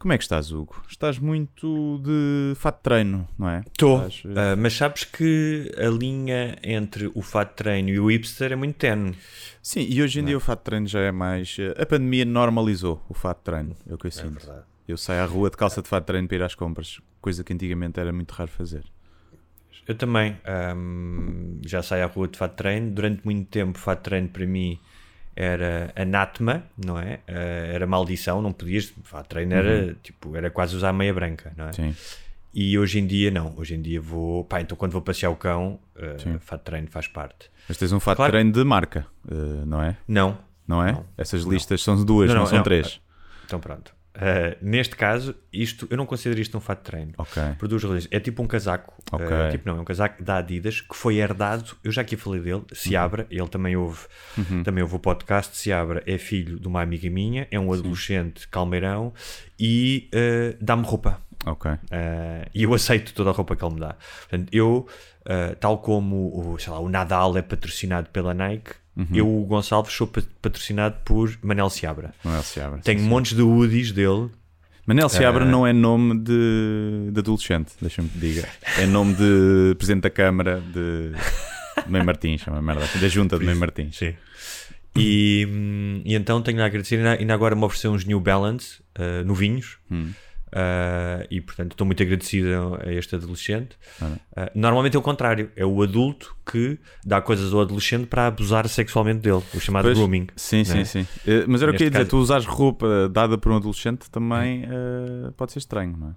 Como é que estás, Hugo? Estás muito de fato de treino, não é? Estou, Estás, Ah, mas sabes que a linha entre o fato de treino e o hipster é muito tenue. Sim, e hoje em dia o fato de treino já é mais. A pandemia normalizou o fato de treino, é o que eu sinto. eu saio à rua de calça de fato de treino para ir às compras, coisa que antigamente era muito raro fazer. Eu também ahm, já saio à rua de fato de treino. Durante muito tempo, fato de treino para mim era anátema, não é? Ah, era maldição, não podias. De treino era, tipo, era quase usar meia branca, não é? Sim. E hoje em dia, não. Hoje em dia vou. Pá, então quando vou passear o cão, ah, fato de treino faz parte. Mas tens um fato Claro. de treino de marca, eh, não é? Não. Não é? Não. Essas listas são duas, não, Não, não, são não. três. Então pronto. Ah, neste caso, isto eu não considero isto um fato de treino. Ok. Por duas razões. É tipo um casaco. Eh, tipo, não, é um casaco da Adidas que foi herdado. Eu já aqui falei dele. Seabra, ele também ouve, também ouve o podcast. Seabra é filho de uma amiga minha, é um adolescente calmeirão e eh, dá-me roupa. Ok. Eh, e eu aceito toda a roupa que ele me dá. Portanto, eu, tal como o, lá, o Nadal é patrocinado pela Nike, eu, o Gonçalves, sou pa- patrocinado por Manel Seabra. Manuel Seabra. Tenho sim, sim. montes de hoodies dele. Manel Seabra Eh, não é nome de, de adolescente, deixa-me te diga. É nome de Presidente da Câmara de, de Mãe Martins, é uma merda assim, da Junta de Mãe Martins. Sim. E, hum, e então tenho a agradecer. Ainda agora me ofereceu uns New Balance uh, novinhos. Hum. Uh, e portanto estou muito agradecido a este adolescente. Uh, normalmente é o contrário, é o adulto que dá coisas ao adolescente para abusar sexualmente dele, o chamado Pois, grooming. Sim, sim, né? sim. Eh, Mas era o que eu ia dizer, caso- tu usares roupa dada por um adolescente também eh, pode ser estranho, não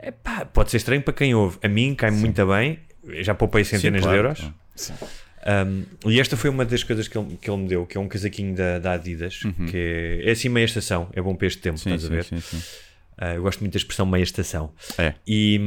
é? Epá, pode ser estranho para quem ouve. A mim cai-me muito bem, eu já poupei centenas claro, de euros. claro. Um, e esta foi uma das coisas que ele, que ele me deu, que é um casaquinho da, da Adidas, que é, é assim meia estação, é bom para este tempo, Sim, estás a sim, ver? sim, sim. Uh, eu gosto muito da expressão meia estação. É. E,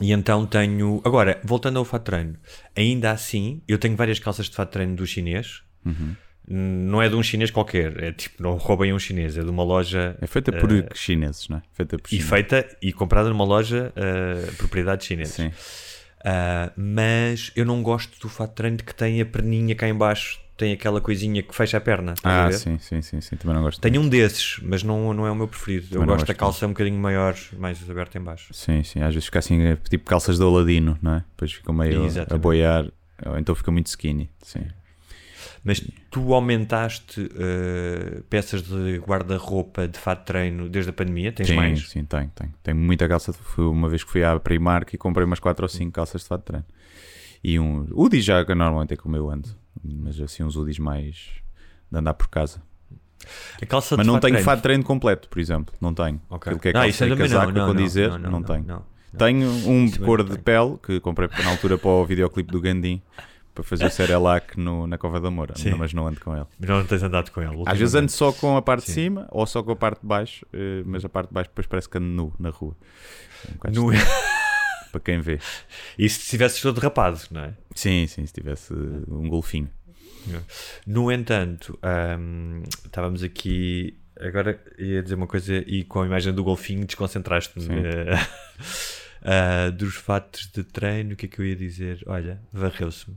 e então tenho. Agora, voltando ao fato treino, ainda assim, eu tenho várias calças de fato treino do chinês. Uhum. Hum, Não é de um chinês qualquer, é tipo, não roubem um chinês, é de uma loja. É feita por eh, chineses, não é? Feita por e chineses. feita e comprada numa loja uh, propriedade chinesa. Sim. Uh, mas eu não gosto do fato de treino que tem a perninha cá em baixo, tem aquela coisinha que fecha a perna. a Ah, ver? sim, sim, sim, sim. Também não gosto. Tenho um desses, mas não, não é o meu preferido. Também eu não gosto da gosto calça um bocadinho maior, mais aberta em baixo. Sim, sim. Às vezes fica assim, eh, tipo calças de Aladino, não é? Depois fica meio a Exatamente. boiar, ou então fica muito skinny. Sim. Mas tu aumentaste uh, peças de guarda-roupa de fato de treino desde a pandemia? Tens sim, mais? sim, tenho, tenho. Tenho muita calça. Fui uma vez que fui à Primark e comprei umas 4 ou 5 calças de fato de treino. E um já que normalmente é como eu ando, mas assim uns hoodies mais de andar por casa. A calça Mas de não de tenho fato de treino completo, por exemplo. Não tenho. Ok. Aquilo que é Não, calça isso eu e também casaco não, com não, dizer, não, não, não, tenho. não. Tenho um de eu cor de pele que comprei na altura para o videoclipe do Gandim para fazer o Cerelac no, na Cova da Moura, Sim. mas não ando com ele. Mas não tens andado com ele. Às vezes ando só com a parte de Sim. cima ou só com a parte de baixo, eh, mas a parte de baixo depois parece que ando nu na rua. É um estranho Para quem vê. E se estivesses todo rapado, não é? Sim, sim, se tivesse um golfinho. No entanto, ahm, estávamos aqui. Agora ia dizer uma coisa e com a imagem do golfinho desconcentraste-me. Ah, dos fatos de treino, o que é que eu ia dizer? Olha, varreu-se-me.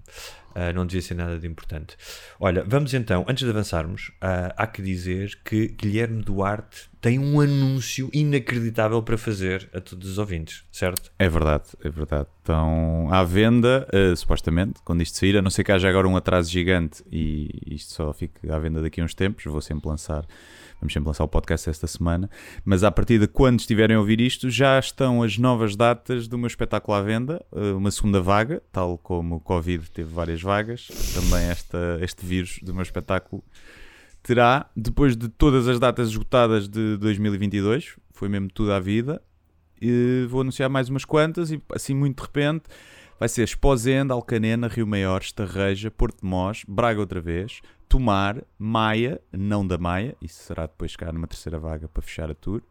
Uh, não devia ser nada de importante. Olha, vamos então, antes de avançarmos, uh, há que dizer que Guilherme Duarte tem um anúncio inacreditável para fazer a todos os ouvintes, certo? É verdade, é verdade. Estão à venda, uh, supostamente, quando isto sair, a não ser que haja agora um atraso gigante e isto só fique à venda daqui a uns tempos, vou sempre lançar Vamos sempre lançar o podcast esta semana. Mas a partir de quando estiverem a ouvir isto, já estão as novas datas do meu espetáculo à venda. Eh, uma segunda vaga, tal como o Covid teve várias vagas. Também esta, este vírus do meu espetáculo terá, depois de todas as datas esgotadas de 2022, foi mesmo tudo à vida. E vou anunciar mais umas quantas e assim muito de repente vai ser Esposende, Alcanena, Rio Maior, Estarreja, Porto de Mós, Braga outra vez, Tomar, Maia, não da Maia, isso será depois cá numa terceira vaga para fechar a tour,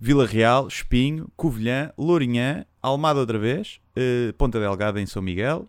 Vila Real, Espinho, Covilhã, Lourinhã, Almada outra vez, uh, Ponta Delgada em São Miguel,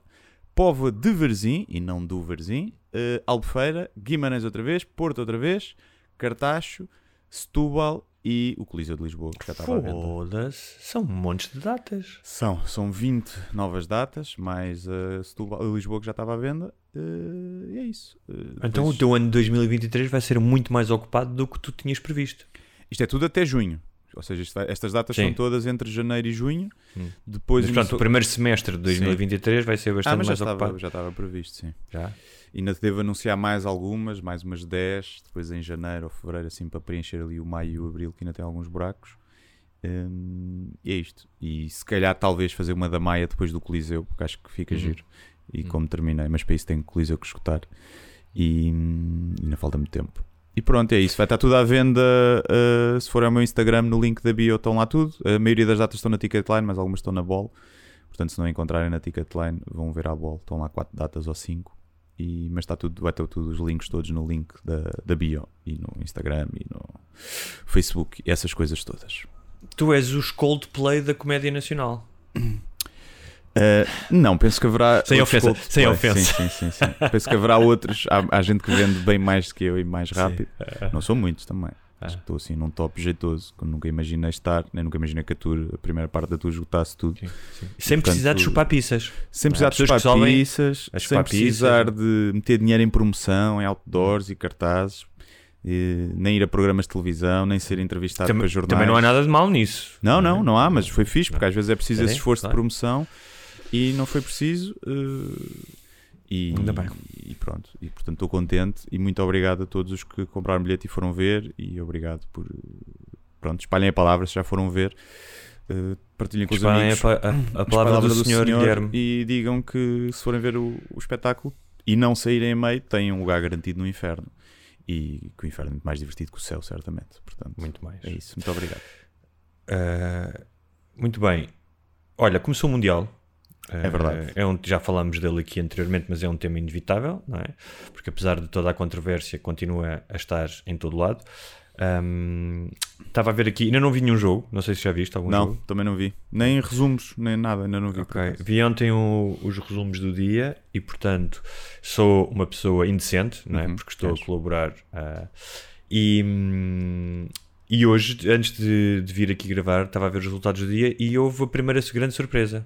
Póvoa de Verzim, e não do Verzim, uh, Albufeira, Guimarães outra vez, Porto outra vez, Cartacho, Setúbal e o Coliseu de Lisboa, que já estava à venda. São um monte de datas. São, são 20 novas datas, mais uh, Setúbal, Lisboa que já estava à venda, uh, e é isso. Uh, então depois... o teu ano de 2023 vai ser muito mais ocupado do que tu tinhas previsto. Isto é tudo até junho. Ou seja, vai, estas datas Sim. são todas entre janeiro e junho. Hum. Depois, Mas, pronto, o primeiro semestre de 2023 sim. vai ser bastante ah, mais já ocupado. Estava, já estava previsto, sim. Já? Ainda devo anunciar mais algumas, mais umas 10, depois em janeiro ou fevereiro, assim, para preencher ali o maio e o abril, que ainda tem alguns buracos. Um, e é isto. E se calhar, talvez, fazer uma da Maia depois do Coliseu, porque acho que fica uhum. giro. E uhum. como terminei, mas para isso tenho Coliseu que escutar. E, e ainda falta muito tempo. E pronto, é isso. Vai estar tudo à venda. Uh, se for ao meu Instagram, no link da bio, estão lá tudo. A maioria das datas estão na Ticketline, mas algumas estão na Ball. Portanto, se não encontrarem na Ticketline, vão ver à Ball. Estão lá quatro datas ou cinco. E, mas está tudo, vai ter tudo os links todos no link da, da bio e no Instagram e no Facebook e essas coisas todas. Tu és os Coldplay da comédia nacional. Uh, não, penso que haverá. Sem ofensa. Sem ofensa. Sim, sim, sim, sim. penso que haverá outros. Há, há, gente que vende bem mais do que eu e mais rápido. Não são muitos também. Acho que estou assim num top jeitoso, que nunca imaginei estar, nem nunca imaginei que a tour, a primeira parte da tour esgotasse tudo. Sim, sim. Sem Portanto, precisar de chupar pizzas. Sem precisar de chupar pizzas, sem precisar de meter dinheiro em promoção, em outdoors e cartazes. E nem ir a programas de televisão, nem ser entrevistado também, para jornais. Também não há nada de mal nisso. Não, não, não há, mas foi fixe, porque às vezes é preciso esse esforço de promoção e não foi preciso. Uh, e, Ainda bem. E pronto, e portanto estou contente e muito obrigado a todos os que compraram bilhete e foram ver e obrigado por pronto, espalhem a palavra se já foram ver. Uh, partilhem com os amigos a, a, a palavra, do, do, senhor, senhor Guilherme e digam que se forem ver o, o, espetáculo e não saírem a meio, têm um lugar garantido no inferno e que o inferno é muito mais divertido que o céu, certamente. Portanto, muito mais. É isso, muito obrigado. Uh, muito bem. Olha, começou o Mundial. É verdade. É um, já falámos dele aqui anteriormente, mas é um tema inevitável, não é? Porque apesar de toda a controvérsia, continua a estar em todo lado. Um, estava a ver aqui, ainda não vi nenhum jogo, não sei se já viste algum não, jogo. Não, também não vi. Nem resumos, nem nada, ainda não vi. Ok, vi ontem o, os resumos do dia e, portanto, sou uma pessoa indecente, não é? Uhum, Porque estou a colaborar. Uh, e, e hoje, antes de, de, vir aqui gravar, estava a ver os resultados do dia e houve a primeira grande surpresa.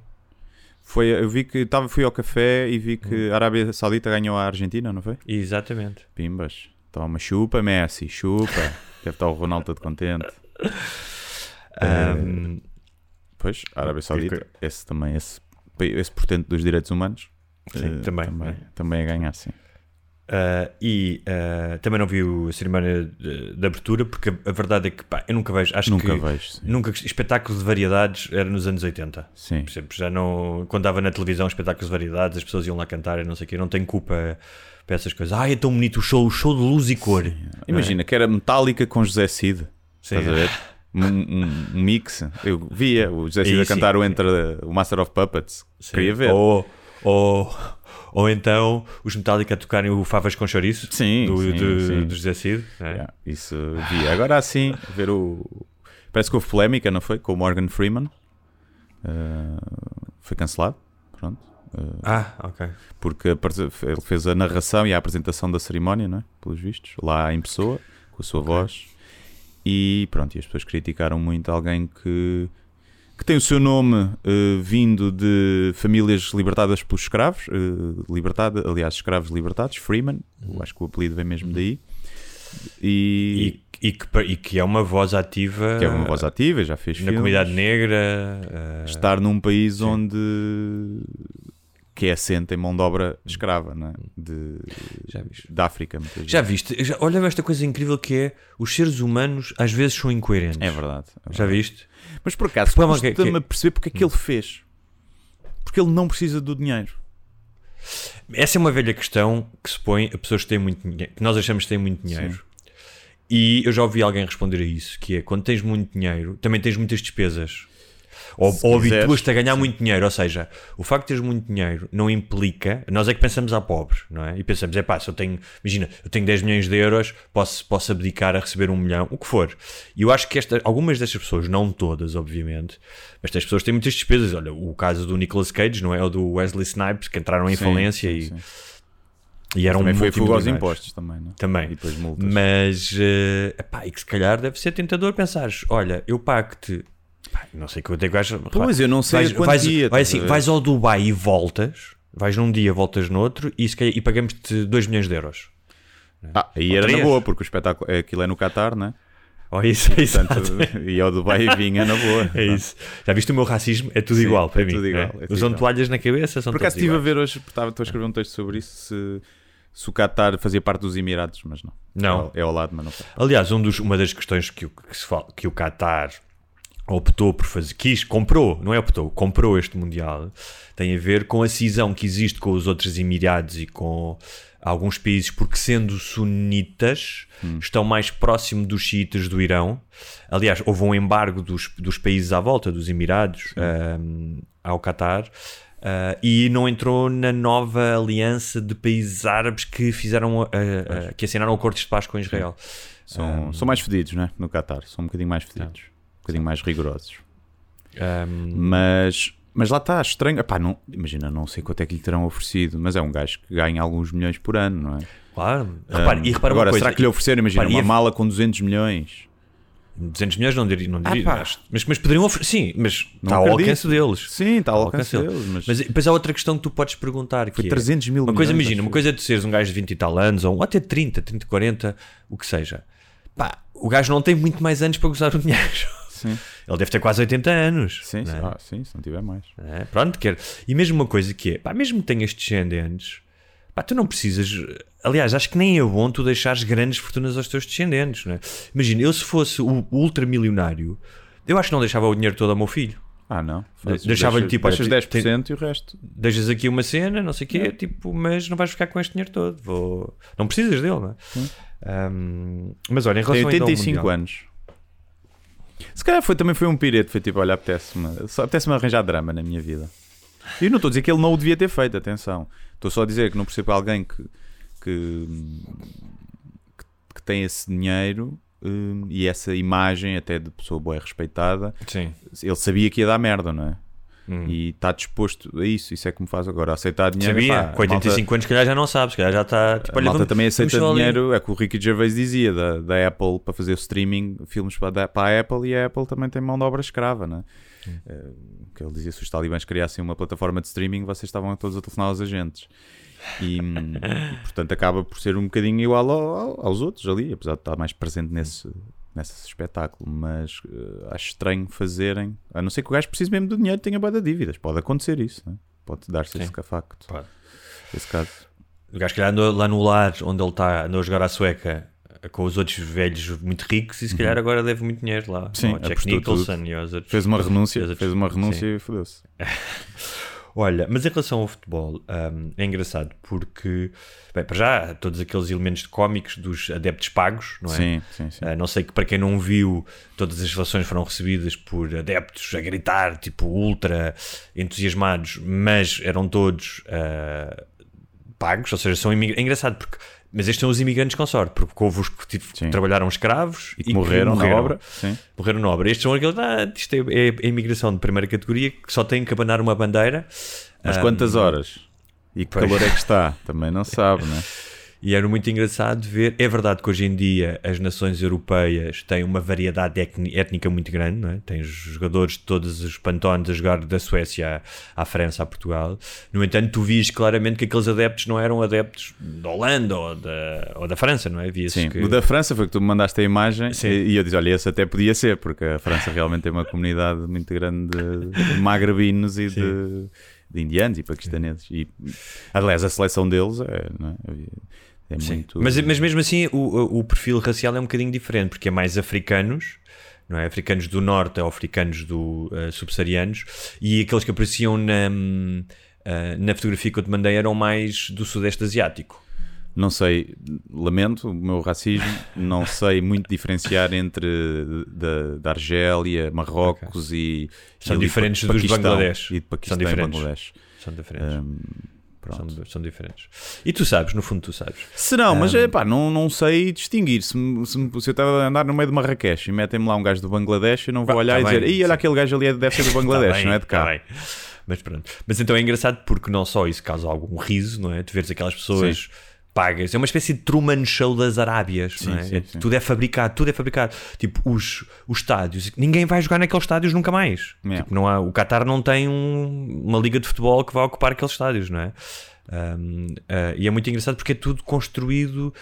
Foi, eu vi que tava, fui ao café e vi que hum. a Arábia Saudita ganhou a Argentina, não foi? Exatamente. Pimbas. Toma, chupa, Messi, chupa. Deve estar o Ronaldo todo contente. Um, pois, a Arábia Saudita, esse também, esse, esse portento dos direitos humanos, sim, uh, também, também, também a ganhar, sim. Uh, e uh, também não vi a cerimónia de, de, abertura porque a verdade é que pá, eu nunca vejo. Acho nunca que vejo, sim. nunca espetáculos de variedades era nos anos 80 sim. exemplo, já não quando dava na televisão espetáculos de variedades as pessoas iam lá cantar e não sei o que não tenho culpa para essas coisas. Ai é tão bonito o show o show de luz e cor. Imagina é? que era metálica com José Cid. Sim. estás a ver? Um, um, mix. Eu via o José Cid a cantar sim, o Enter o Master of Puppets. Queria ver. Ou, ou ou então os Metallica tocarem o Favas com Chouriço sim, do, sim, do, sim. do José Cid. É? Yeah, isso vi. Agora sim, ver o. Parece que houve polémica, não foi? Com o Morgan Freeman. Uh, foi cancelado. Pronto. Uh, ah, ok. Porque ele fez a narração e a apresentação da cerimónia, não é? Pelos vistos, lá em pessoa, com a sua okay. voz. E pronto, e as pessoas criticaram muito alguém que que tem o seu nome eh, vindo de famílias libertadas pelos escravos, eh, libertada, aliás, escravos libertados, Freeman, eu acho que o apelido vem mesmo daí. E, E, e que, e que é uma voz ativa que é uma voz ativa, já fez na filmes. comunidade negra. eh, estar num país onde que é assente em mão de obra escrava, não é? de, Já viste? da África. Já viste? Já, olha esta coisa incrível que é os seres humanos às vezes são incoerentes. É verdade. é Já verdade. viste? Mas por acaso, que- custa-me que- a perceber porque é que ele fez. Porque ele não precisa do dinheiro. Essa é uma velha questão que se põe a pessoas que têm muito dinheiro, que nós achamos que têm muito dinheiro. E eu já ouvi alguém responder a isso, que é quando tens muito dinheiro, também tens muitas despesas. Ou, Se ou habituas-te a ganhar sim. muito dinheiro, ou seja, o facto de teres muito dinheiro não implica, nós é que pensamos a pobres, não é? E pensamos, é pá, se eu tenho, imagina, eu tenho 10 milhões de euros, posso, posso abdicar a receber um milhão, o que for. E eu acho que esta, algumas destas pessoas, não todas, obviamente, mas estas pessoas têm muitas despesas. Olha, o caso do Nicolas Cage, não é? Ou do Wesley Snipes, que entraram em Sim, falência sim, e, sim. e eram Também foi fuga aos impostos também, não é? Também. E depois multas. Mas, eh, epá, e que se calhar deve ser tentador pensares, olha, eu pago-te, não sei quanto é que vais... Pois, eu não sei vais, quantia, vais, estás vai a assim, vais ao Dubai e voltas, vais num dia, voltas no outro e, se calhar- e pagamos-te 2 milhões de euros. Ah, aí era na boa, porque o espetáculo aquilo é no Qatar, não é? Oh, isso, é. Portanto, e ao Dubai vinha na boa. É isso. Já viste o meu racismo? É tudo Sim, igual para é mim. tudo igual, né? é tudo Usam igual. toalhas na cabeça, são Por acaso estive a ver hoje, estava estou a escrever um texto sobre isso, se, se o Qatar fazia parte dos Emirados, mas não. Não. É ao, é ao lado, mas não. Aliás, um dos, uma das questões que, o- que, se fala, que o Qatar optou por fazer, quis, comprou, não é optou, comprou este Mundial, tem a ver com a cisão que existe com os outros Emirados e com alguns países, porque sendo sunitas, estão mais próximo dos xiitas do Irão. Aliás, houve um embargo dos, dos países à volta, dos Emirados, ahm, ao Qatar. ah, e não entrou na nova aliança de países árabes que fizeram a- a- que assinaram acordos de paz com Israel. São, são mais fedidos, não é? No Qatar, são um bocadinho mais fedidos, um bocadinho mais rigorosos. Ahm, Mas, mas lá está, estranho. Epá, não, imagina, não sei quanto é que lhe terão oferecido, mas é um gajo que ganha alguns milhões por ano, não é? Claro. Repare, e repara Agora, uma coisa, será que lhe ofereceram, imagina, Repare, uma e a- mala com 200 milhões? 200 milhões não diria, não diria acho- mas, mas poderiam oferecer, sim, mas Não está ao acredito. alcance deles. Sim, está ao Ao alcance deles, mas, Mas depois há outra questão que tu podes perguntar, que foi é, 300 mil uma coisa, milhões, imagina, uma coisa é tu seres um gajo de 20 e tal anos, ou até 30, 30, 40, o que seja. Pá, o gajo não tem muito mais anos para gozar o dinheiro. Sim, Ele deve ter quase 80 anos. sim, é? Ah, sim, se não tiver mais. É, pronto, quer. E mesmo uma coisa que é, pá, mesmo que tenhas descendentes, pá, tu não precisas. Aliás, acho que nem é bom tu deixares grandes fortunas aos teus descendentes, não é? Imagina, eu se fosse o ultramilionário, eu acho que não deixava o dinheiro todo ao meu filho. Ah, não. Deixava-lhe, tipo, deixas tem- 10% e o resto. Deixas aqui uma cena, não sei o quê, tipo, mas não vais ficar com este dinheiro todo. Vou... Não precisas dele, não é? Ahm, mas olha, em Tem relação ao 85 Mundial- anos. Se calhar foi, também foi um pirete, foi tipo, olha, apetece-me só apetece-me arranjar drama na minha vida. E não estou a dizer que ele não o devia ter feito, atenção. Estou só a dizer que não percebo alguém que, que, que, que tem esse dinheiro hum, e essa imagem até de pessoa boa e respeitada. Sim. Ele sabia que ia dar merda, não é? Hum. E está disposto a isso. Isso é que me faz agora aceitar dinheiro. Sabia? Pá, com 85 anos, se calhar já não sabes, se calhar já está. Tipo, a olha, malta vamos- também aceita só ali. dinheiro, é que o Ricky Gervais dizia da, da Apple para fazer o streaming, filmes para, para a Apple e a Apple também tem mão de obra escrava, né? Eh, que ele dizia se os talibãs criassem uma plataforma de streaming, vocês estavam todos a telefonar aos agentes. E, hum, e, portanto acaba por ser um bocadinho igual ao- ao- aos outros ali, apesar de estar mais presente nesse, nesse espetáculo. Mas eh, acho estranho fazerem, a não ser que o gajo precise mesmo do dinheiro e tenha boa de dívidas. Pode acontecer isso, né? pode dar-se esse facto, Pode. esse caso. O gajo calhar andou lá no lar onde ele está, andou a jogar à sueca com os outros velhos muito ricos e se calhar agora deve muito dinheiro lá. Uhum. Sim, Jack Nicholson e aos outros. Fez uma renúncia, fez uma renúncia Sim. e fodeu-se. Olha, mas em relação ao futebol, hum, é engraçado porque, bem, para já, todos aqueles elementos cómicos dos adeptos pagos, não é? Sim, sim, sim. Ah, não sei que para quem não viu, todas as relações foram recebidas por adeptos a gritar, tipo ultra entusiasmados, mas eram todos ah, pagos, ou seja, são imigrantes. É engraçado porque. Mas estes são os imigrantes com sorte, porque houve os que Sim. trabalharam escravos E que morreram, na obra. Sim. Morreram na obra. Estes são aqueles. Ah, isto é, é a imigração de primeira categoria que só tem que abanar uma bandeira. Mas Ah, quantas horas? E que pois. calor é que está? Também não sabe, né? E era muito engraçado ver. É verdade que hoje em dia as nações europeias têm uma variedade étni- étnica muito grande, não é? Tens jogadores de todos os pantones a jogar da Suécia à, à França, a Portugal. No entanto, tu vias claramente que aqueles adeptos não eram adeptos da Holanda ou da, ou da França, não é? Via-se Sim, que... o da França foi que tu me mandaste a imagem Sim. e, eu disse: Olha, esse até podia ser, porque a França realmente tem uma comunidade muito grande de, magrebinos e de, de indianos e paquistaneses. E, aliás, a seleção deles é, é? É Sim. muito. Mas, mas mesmo assim, o, o- perfil racial é um bocadinho diferente, porque é mais africanos, não é? Africanos do norte ou africanos do eh, subsaarianos, e aqueles que apareciam na, eh, na fotografia que eu te mandei eram mais do sudeste asiático. Não sei, lamento o meu racismo, não sei muito diferenciar entre da, da Argélia, Marrocos e. São e diferentes dos Bangladesh. E de Paquistão São diferentes. Bangladesh. São diferentes. Pronto. São, são diferentes. E tu sabes, no fundo, tu sabes. Se não, mas Um, é pá, não, não sei distinguir. Se, se, se eu estava a andar no meio de Marrakech e metem-me lá um gajo do Bangladesh, eu não vou Bah, olhar tá e dizer, bem, Ih, olha sim. aquele gajo ali deve ser do Bangladesh, Tá bem, não é de cá. tá. Mas pronto. Mas então é engraçado porque não só isso causa algum riso, não é? Tu veres aquelas pessoas pagas. É uma espécie de Truman Show das Arábias, Sim, não é? sim, É- sim. Tudo é fabricado, tudo é fabricado. Tipo, os, os estádios. Ninguém vai jogar naqueles estádios nunca mais. Yeah. Tipo, não há, o Qatar não tem um- uma liga de futebol que vai ocupar aqueles estádios, não é? Um, ah, e é muito engraçado porque é tudo construído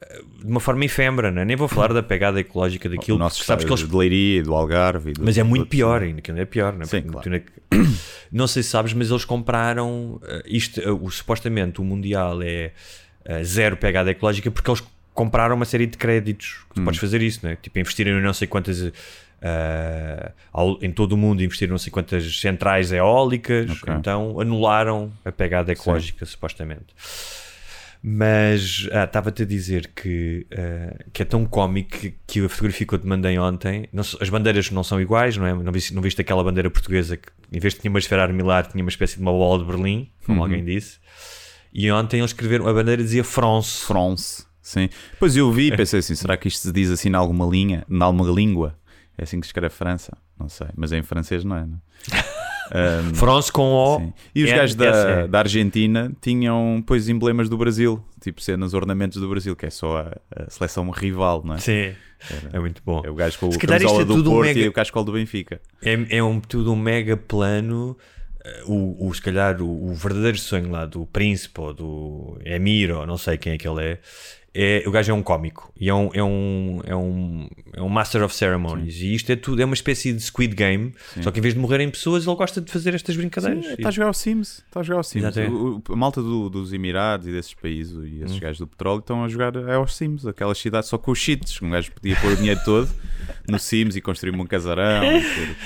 ah, de uma forma efêmera, não é? Nem vou falar da pegada ecológica daquilo, o nosso sabes que eles de Leiria, do Algarve. do- mas é muito pior ainda, que é pior, não é? Sim, claro. Não sei se sabes, mas eles compraram eh, isto, o, supostamente o Mundial é zero pegada ecológica porque eles compraram uma série de créditos. Hum. Que tu podes fazer isso, não é? Tipo, investirem em não sei quantas. eh, ao- em todo o mundo investiram não sei quantas centrais eólicas, Ok. então anularam a pegada ecológica, supostamente. Mas ah, estava-te a dizer que, ah, que é tão cómico que, que a fotografia que eu te mandei ontem, não as bandeiras não são iguais, não é? Não viste, não viste aquela bandeira portuguesa que em vez de tinha uma esfera armilar, tinha uma espécie de uma bola de Berlim, como alguém disse. E ontem eles escreveram, a bandeira dizia France. France. Sim. Pois eu vi e pensei assim: será que isto se diz assim em alguma linha, em alguma língua? É assim que se escreve França? Não sei, mas em francês não é, não? Ahm, France com O. Sim. E os gajos da, S-E. da Argentina tinham, pois, emblemas do Brasil, tipo cenas, ornamentos do Brasil, que é só a, a seleção rival, não é? Sim, é muito bom. É o gajo com o camisola é do tudo um Porto mega- e o cascol do Benfica. É, é um, tudo um mega plano. O, o, se calhar o, o verdadeiro sonho lá do príncipe ou do Emir, ou não sei quem é que ele é, é o gajo é um cómico e é um, é um, é um, é um Master of Ceremonies. E isto é tudo, é uma espécie de Squid Game, só que em vez de morrerem pessoas, ele gosta de fazer estas brincadeiras. Sim, está a jogar ao Sims. Está a jogar ao Sims. É. O- o- a malta do- dos Emirados e desses países e Hum. esses gajos do petróleo estão a jogar é aos Sims, aquelas cidades só com os cheats. Um gajo podia pôr o dinheiro todo no Sims e construir um casarão. e tudo.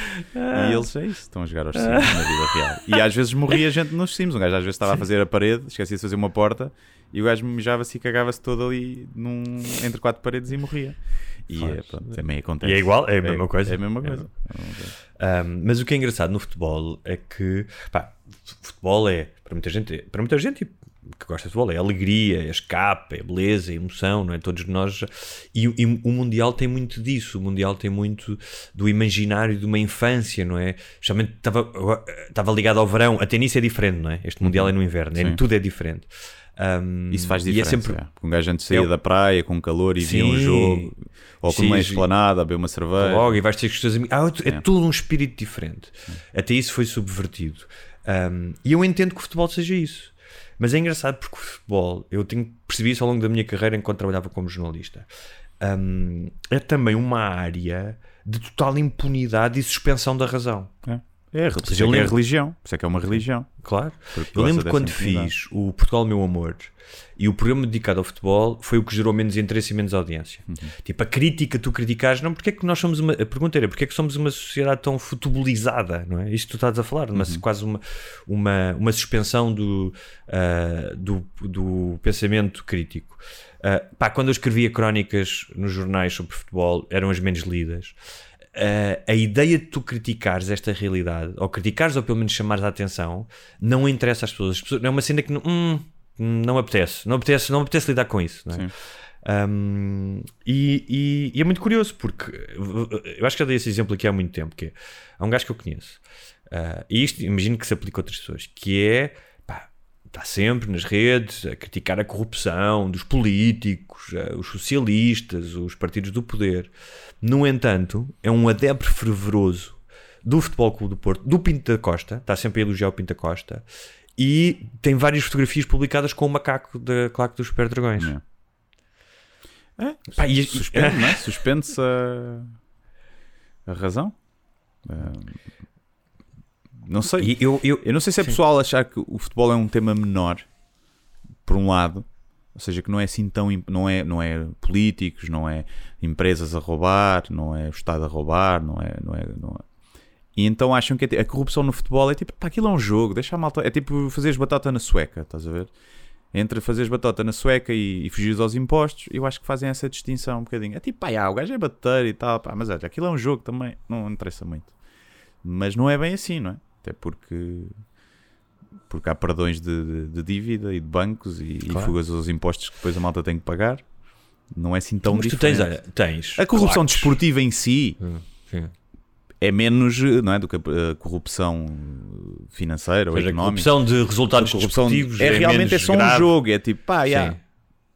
E eles é isso, estão a jogar aos Sims na vida real. E às vezes morria gente nos Sims. Um gajo às vezes estava a fazer a parede, esquecia de fazer uma porta e o gajo mijava-se e cagava-se todo ali num, entre quatro paredes e morria. E é, pronto, também acontece. E é igual, é a mesma coisa. É a mesma coisa. É a mesma coisa. Um, mas o que é engraçado no futebol é que pá, futebol é para muita gente, para muita gente que gosta de futebol é alegria, é escape, é beleza, é emoção, não é? Todos nós e, e o mundial tem muito disso. O mundial tem muito do imaginário de uma infância, não é? Justamente estava estava ligado ao verão. Até nisso é diferente, não é? Este mundial é no inverno, é, tudo é diferente. Um, Isso faz e é diferença. sempre é. Um gajo antes saía Eu- da praia com calor e via um jogo, ou com uma esplanada a beber uma cerveja. logo e vais ter com os teus amigos. Ah, é, tudo um espírito diferente. Até isso foi subvertido. Um, e eu entendo que o futebol seja isso. Mas é engraçado porque o futebol, eu tenho percebi isso ao longo da minha carreira enquanto trabalhava como jornalista. Um, é também uma área de total impunidade e suspensão da razão. É, é, é eu que é lembro- religião. Por isso é que é uma religião. Claro. Eu lembro quando fiz o Portugal Meu Amor e o programa dedicado ao futebol foi o que gerou menos interesse e menos audiência. Uhum. Tipo, a crítica, tu criticares, não, porque é que nós somos uma. A pergunta era, porque é que somos uma sociedade tão futebolizada, não é? Isto tu estás a falar, Uhum. mas quase uma, uma, uma suspensão do, ah, do, do pensamento crítico. Ah, pá, quando eu escrevia crónicas nos jornais sobre futebol, eram as menos lidas. Uh, a ideia de tu criticares esta realidade, ou criticares ou pelo menos chamares a atenção, não interessa às pessoas. As pessoas- é uma cena que não, hum, não apetece, não apetece, não apetece lidar com isso. Não é? Um, e, e- e é muito curioso porque eu acho que já dei esse exemplo aqui há muito tempo. Que é, há um gajo que eu conheço, uh, e isto imagino que se aplica a outras pessoas, que é está sempre nas redes a criticar a corrupção dos políticos, eh, os socialistas, os partidos do poder. No entanto, é um adepto fervoroso do Futebol Clube do Porto, do Pinto da Costa, está sempre a elogiar o Pinto da Costa, e tem várias fotografias publicadas com o macaco da Claque dos Super Dragões. É. É, Pá, e- suspende, é? Suspende-se a, a razão. Ah, não sei. Eu, eu, Eu não sei se é pessoal achar que o futebol é um tema menor, por um lado, ou seja, que não é assim tão. Não é, não é políticos, não é empresas a roubar, não é o Estado a roubar, não é. Não é, não é. E então acham que é a corrupção no futebol é tipo, pá, aquilo é um jogo, deixa a malta. É tipo fazeres batata na sueca, estás a ver? Entre fazeres batata na sueca e, e fugires aos impostos, eu acho que fazem essa distinção um bocadinho. É tipo, pá, já, o gajo é bater e tal, pá, mas olha, aquilo é um jogo também, não interessa muito. Mas não é bem assim, não é? Até porque porque há perdões de, de- de dívida e de bancos e, e Claro. fugas aos impostos que depois a malta tem que pagar. Não é assim tão mas tu tens, diferente. olha, tens. a corrupção claques. desportiva em si Hum, sim. é menos não é, do que a, a corrupção financeira Ou ou seja, a económica. corrupção de resultados A corrupção desportivos é, realmente é só um grave. jogo, é tipo, pá, já, Sim.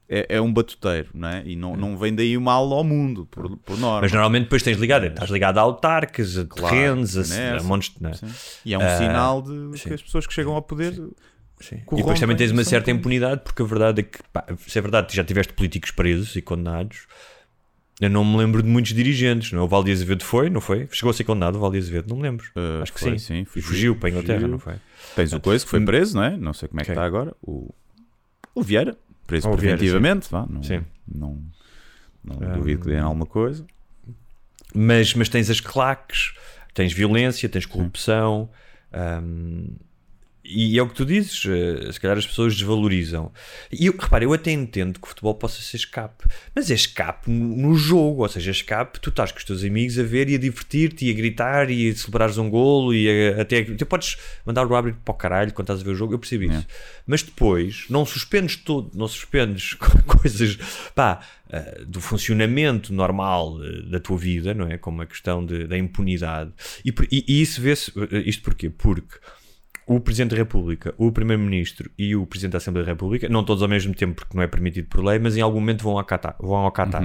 É, é um batuteiro, não é? E não, não vem daí o mal ao mundo, por, por norma. Mas normalmente depois tens ligado, estás ligado a autarcas, a Claro, terrenos, a, a montes de. é? Sim. E é um Ah, sinal de sim. que as pessoas que chegam ao poder Sim. E corrompem, depois também tens uma certa impunidade, porque a verdade é que, pá, se é verdade, já tiveste políticos presos e condenados, eu não me lembro de muitos dirigentes. Não é? O Valdir Azevedo foi, não foi? Chegou a ser condenado, o Valdir Azevedo, não me lembro. Uh, Acho que foi, sim. sim, E fugiu para a Inglaterra, fugiu. não foi? Tens o coisa que foi preso, não é? Não sei como é que está agora. O, o Vieira, preso Vieira, preventivamente, vá, não, Sim. não, não Ah, duvido que deem alguma coisa. Mas, mas tens as claques, tens violência, tens corrupção. hum, e é o que tu dizes, eh, se calhar as pessoas desvalorizam. E eu, repara, eu até entendo que o futebol possa ser escape, mas é escape no, jogo, ou seja, escape, tu estás com os teus amigos a ver e a divertir-te e a gritar e a celebrares um golo e a- até. Tu podes mandar o árbitro para o caralho quando estás a ver o jogo, eu percebo isso. Mas depois não suspendes tudo, não suspendes coisas pá, eh, do funcionamento normal eh, da tua vida, não é? Como a questão de- da impunidade. E, e- e isso vê-se, isto porquê? Porque o Presidente da República, o Primeiro-Ministro e o Presidente da Assembleia da República, não todos ao mesmo tempo porque não é permitido por lei, mas em algum momento vão ao Qatar. Vão ao Qatar.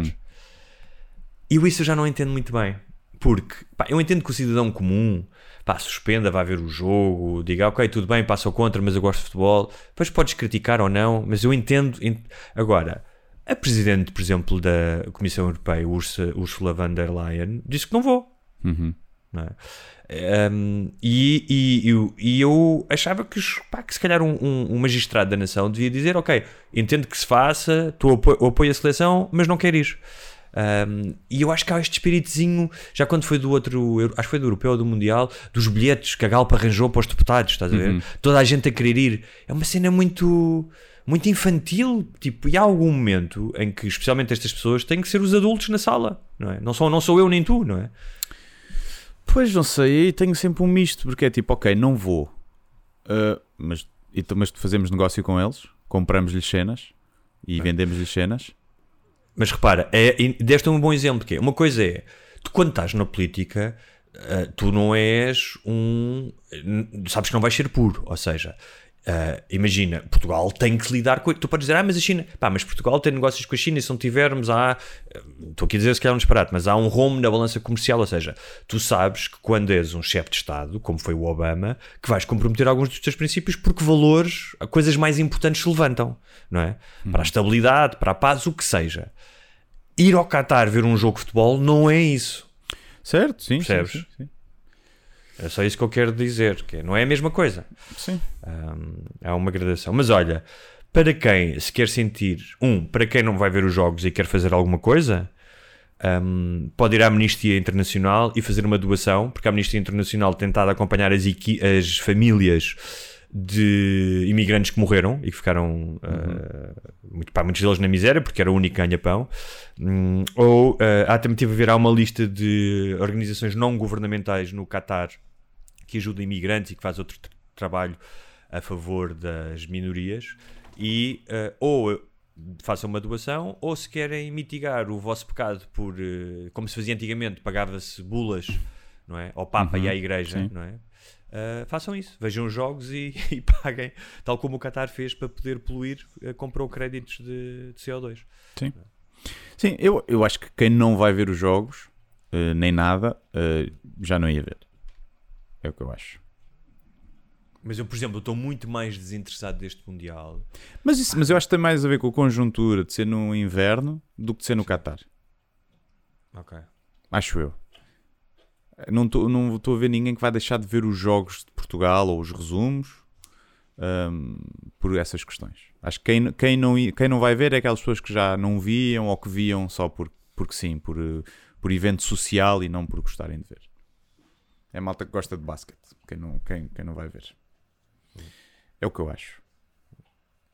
E isso eu já não entendo muito bem. Porque pá, eu entendo que o cidadão comum pá, suspenda, vá ver o jogo, diga ok, tudo bem, passa ou contra, mas eu gosto de futebol. Depois podes criticar ou não, mas eu entendo. ent- Agora, a Presidente, por exemplo, da Comissão Europeia, Ursula, Ursula von der Leyen, disse que não vou. Uhum. É? Um, e, e, eu- e eu achava que, pá, que se calhar um, um- um magistrado da nação devia dizer: Ok, entendo que se faça, tu apo apoio a seleção, mas não quer ir. E eu acho que há este espíritozinho, já quando foi do outro, acho que foi do Europeu ou do Mundial, dos bilhetes que a Galpa arranjou para os deputados, estás a ver? Toda a gente a querer ir. É uma cena muito, muito infantil. Tipo, e há algum momento em que, especialmente estas pessoas, têm que ser os adultos na sala, não é? Não sou, não sou eu nem tu, não é? Pois não sei, aí tenho sempre um misto, porque é tipo, ok, não vou, Ah, mas, e tu- mas fazemos negócio com eles, compramos-lhes cenas e vendemos-lhes cenas. Mas repara, é, deste um bom exemplo, que é, uma coisa é, tu quando estás na política, ah, tu não és um, sabes que não vais ser puro, ou seja, ah, imagina, Portugal tem que lidar com, tu podes dizer, ah, mas a China, pá, mas Portugal tem negócios com a China e se não tivermos, há, estou aqui a dizer se calhar um disparate, mas há um rombo na balança comercial, ou seja, tu sabes que quando és um chefe de Estado, como foi o Obama, que vais comprometer alguns dos teus princípios porque valores, coisas mais importantes se levantam, não é? Para a estabilidade, para a paz, o que seja. Ir ao Qatar ver um jogo de futebol não é isso. Certo? Sim, sim, Percebes? sim, sim. É só isso que eu quero dizer, que não é a mesma coisa. Sim. Hum, há uma gradação. Mas olha, para quem se quer sentir, um, para quem não vai ver os jogos e quer fazer alguma coisa, hum, pode ir à Amnistia Internacional e fazer uma doação, porque a Amnistia Internacional tem tentado acompanhar as, as famílias de imigrantes que morreram e que ficaram, uh, muito, pá, muitos deles na miséria, porque era o único ganha-pão. Hum, ou uh, há também tive a ver, há uma lista de organizações não governamentais no Qatar que ajuda imigrantes e que faz outro tra- trabalho a favor das minorias e uh, ou façam uma doação ou se querem mitigar o vosso pecado por uh, como se fazia antigamente pagava-se bulas não é ao Papa Uhum, e à Igreja sim. não é Uh, façam isso, vejam os jogos e, e, paguem, tal como o Qatar fez para poder poluir, comprou créditos de, de, CO2. Sim, Sim eu, eu acho que quem não vai ver os jogos, nem nada, já não ia ver. É o que eu acho. Mas eu, por exemplo, estou muito mais desinteressado deste Mundial. Mas, isso, mas eu acho que tem mais a ver com a conjuntura de ser no inverno do que de ser no Qatar. Ok. Acho eu. Não estou não a ver ninguém que vai deixar de ver os jogos de Portugal ou os resumos um, por essas questões. Acho que quem, quem, não, quem não vai ver é aquelas pessoas que já não viam ou que viam só por, porque sim, por, por evento social e não por gostarem de ver. É malta que gosta de basquete. Quem não, quem, quem não vai ver. É o que eu acho.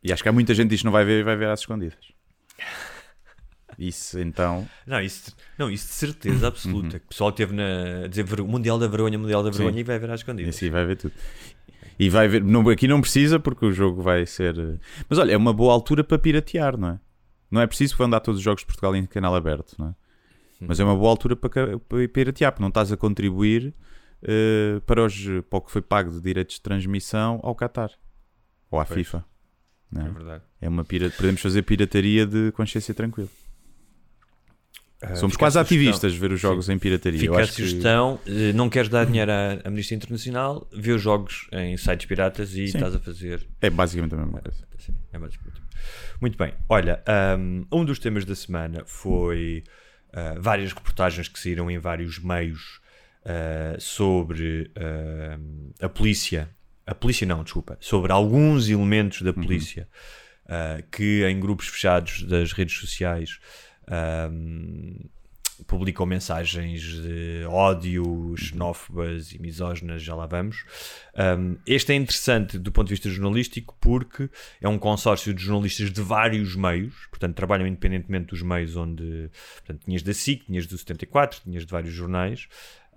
E acho que há muita gente que diz que não vai ver e vai ver às escondidas. Isso então. Não, isso, não, isso de certeza absoluta. Uhum. O pessoal teve na, a dizer o Mundial da Vergonha, Mundial da Vergonha Sim. e vai ver às escondidas. Sim, vai ver tudo. E vai ver. Não, aqui não precisa porque o jogo vai ser. Eh, mas olha, é uma boa altura para piratear, não é? Não é preciso que vão dar todos os jogos de Portugal em canal aberto, não é? Mas é uma boa altura para, para piratear, porque não estás a contribuir uh, para, os, para o que foi pago de direitos de transmissão ao Qatar ou à pois. FIFA. Não é? é verdade. É uma pirata, podemos fazer pirataria de consciência tranquila. Uh, Somos quase ativistas ver os jogos Sim. em pirataria. Fica a sugestão, que... Eh, não queres dar dinheiro à Amnistia Internacional, vê os jogos em sites piratas e Sim. estás a fazer. É basicamente a mesma coisa. Sim, é basicamente. Muito bem. Olha, um, um dos temas da semana foi uh, várias reportagens que saíram em vários meios uh, sobre a polícia. A polícia não, desculpa. Sobre alguns elementos da uhum. polícia uhum. que em grupos fechados das redes sociais publicam mensagens de ódio, xenófobas e misóginas, já lá vamos. Um, este é interessante do ponto de vista jornalístico porque é um consórcio de jornalistas de vários meios, portanto trabalham independentemente dos meios onde portanto, tinhas da SIC, tinhas do 74, tinhas de vários jornais,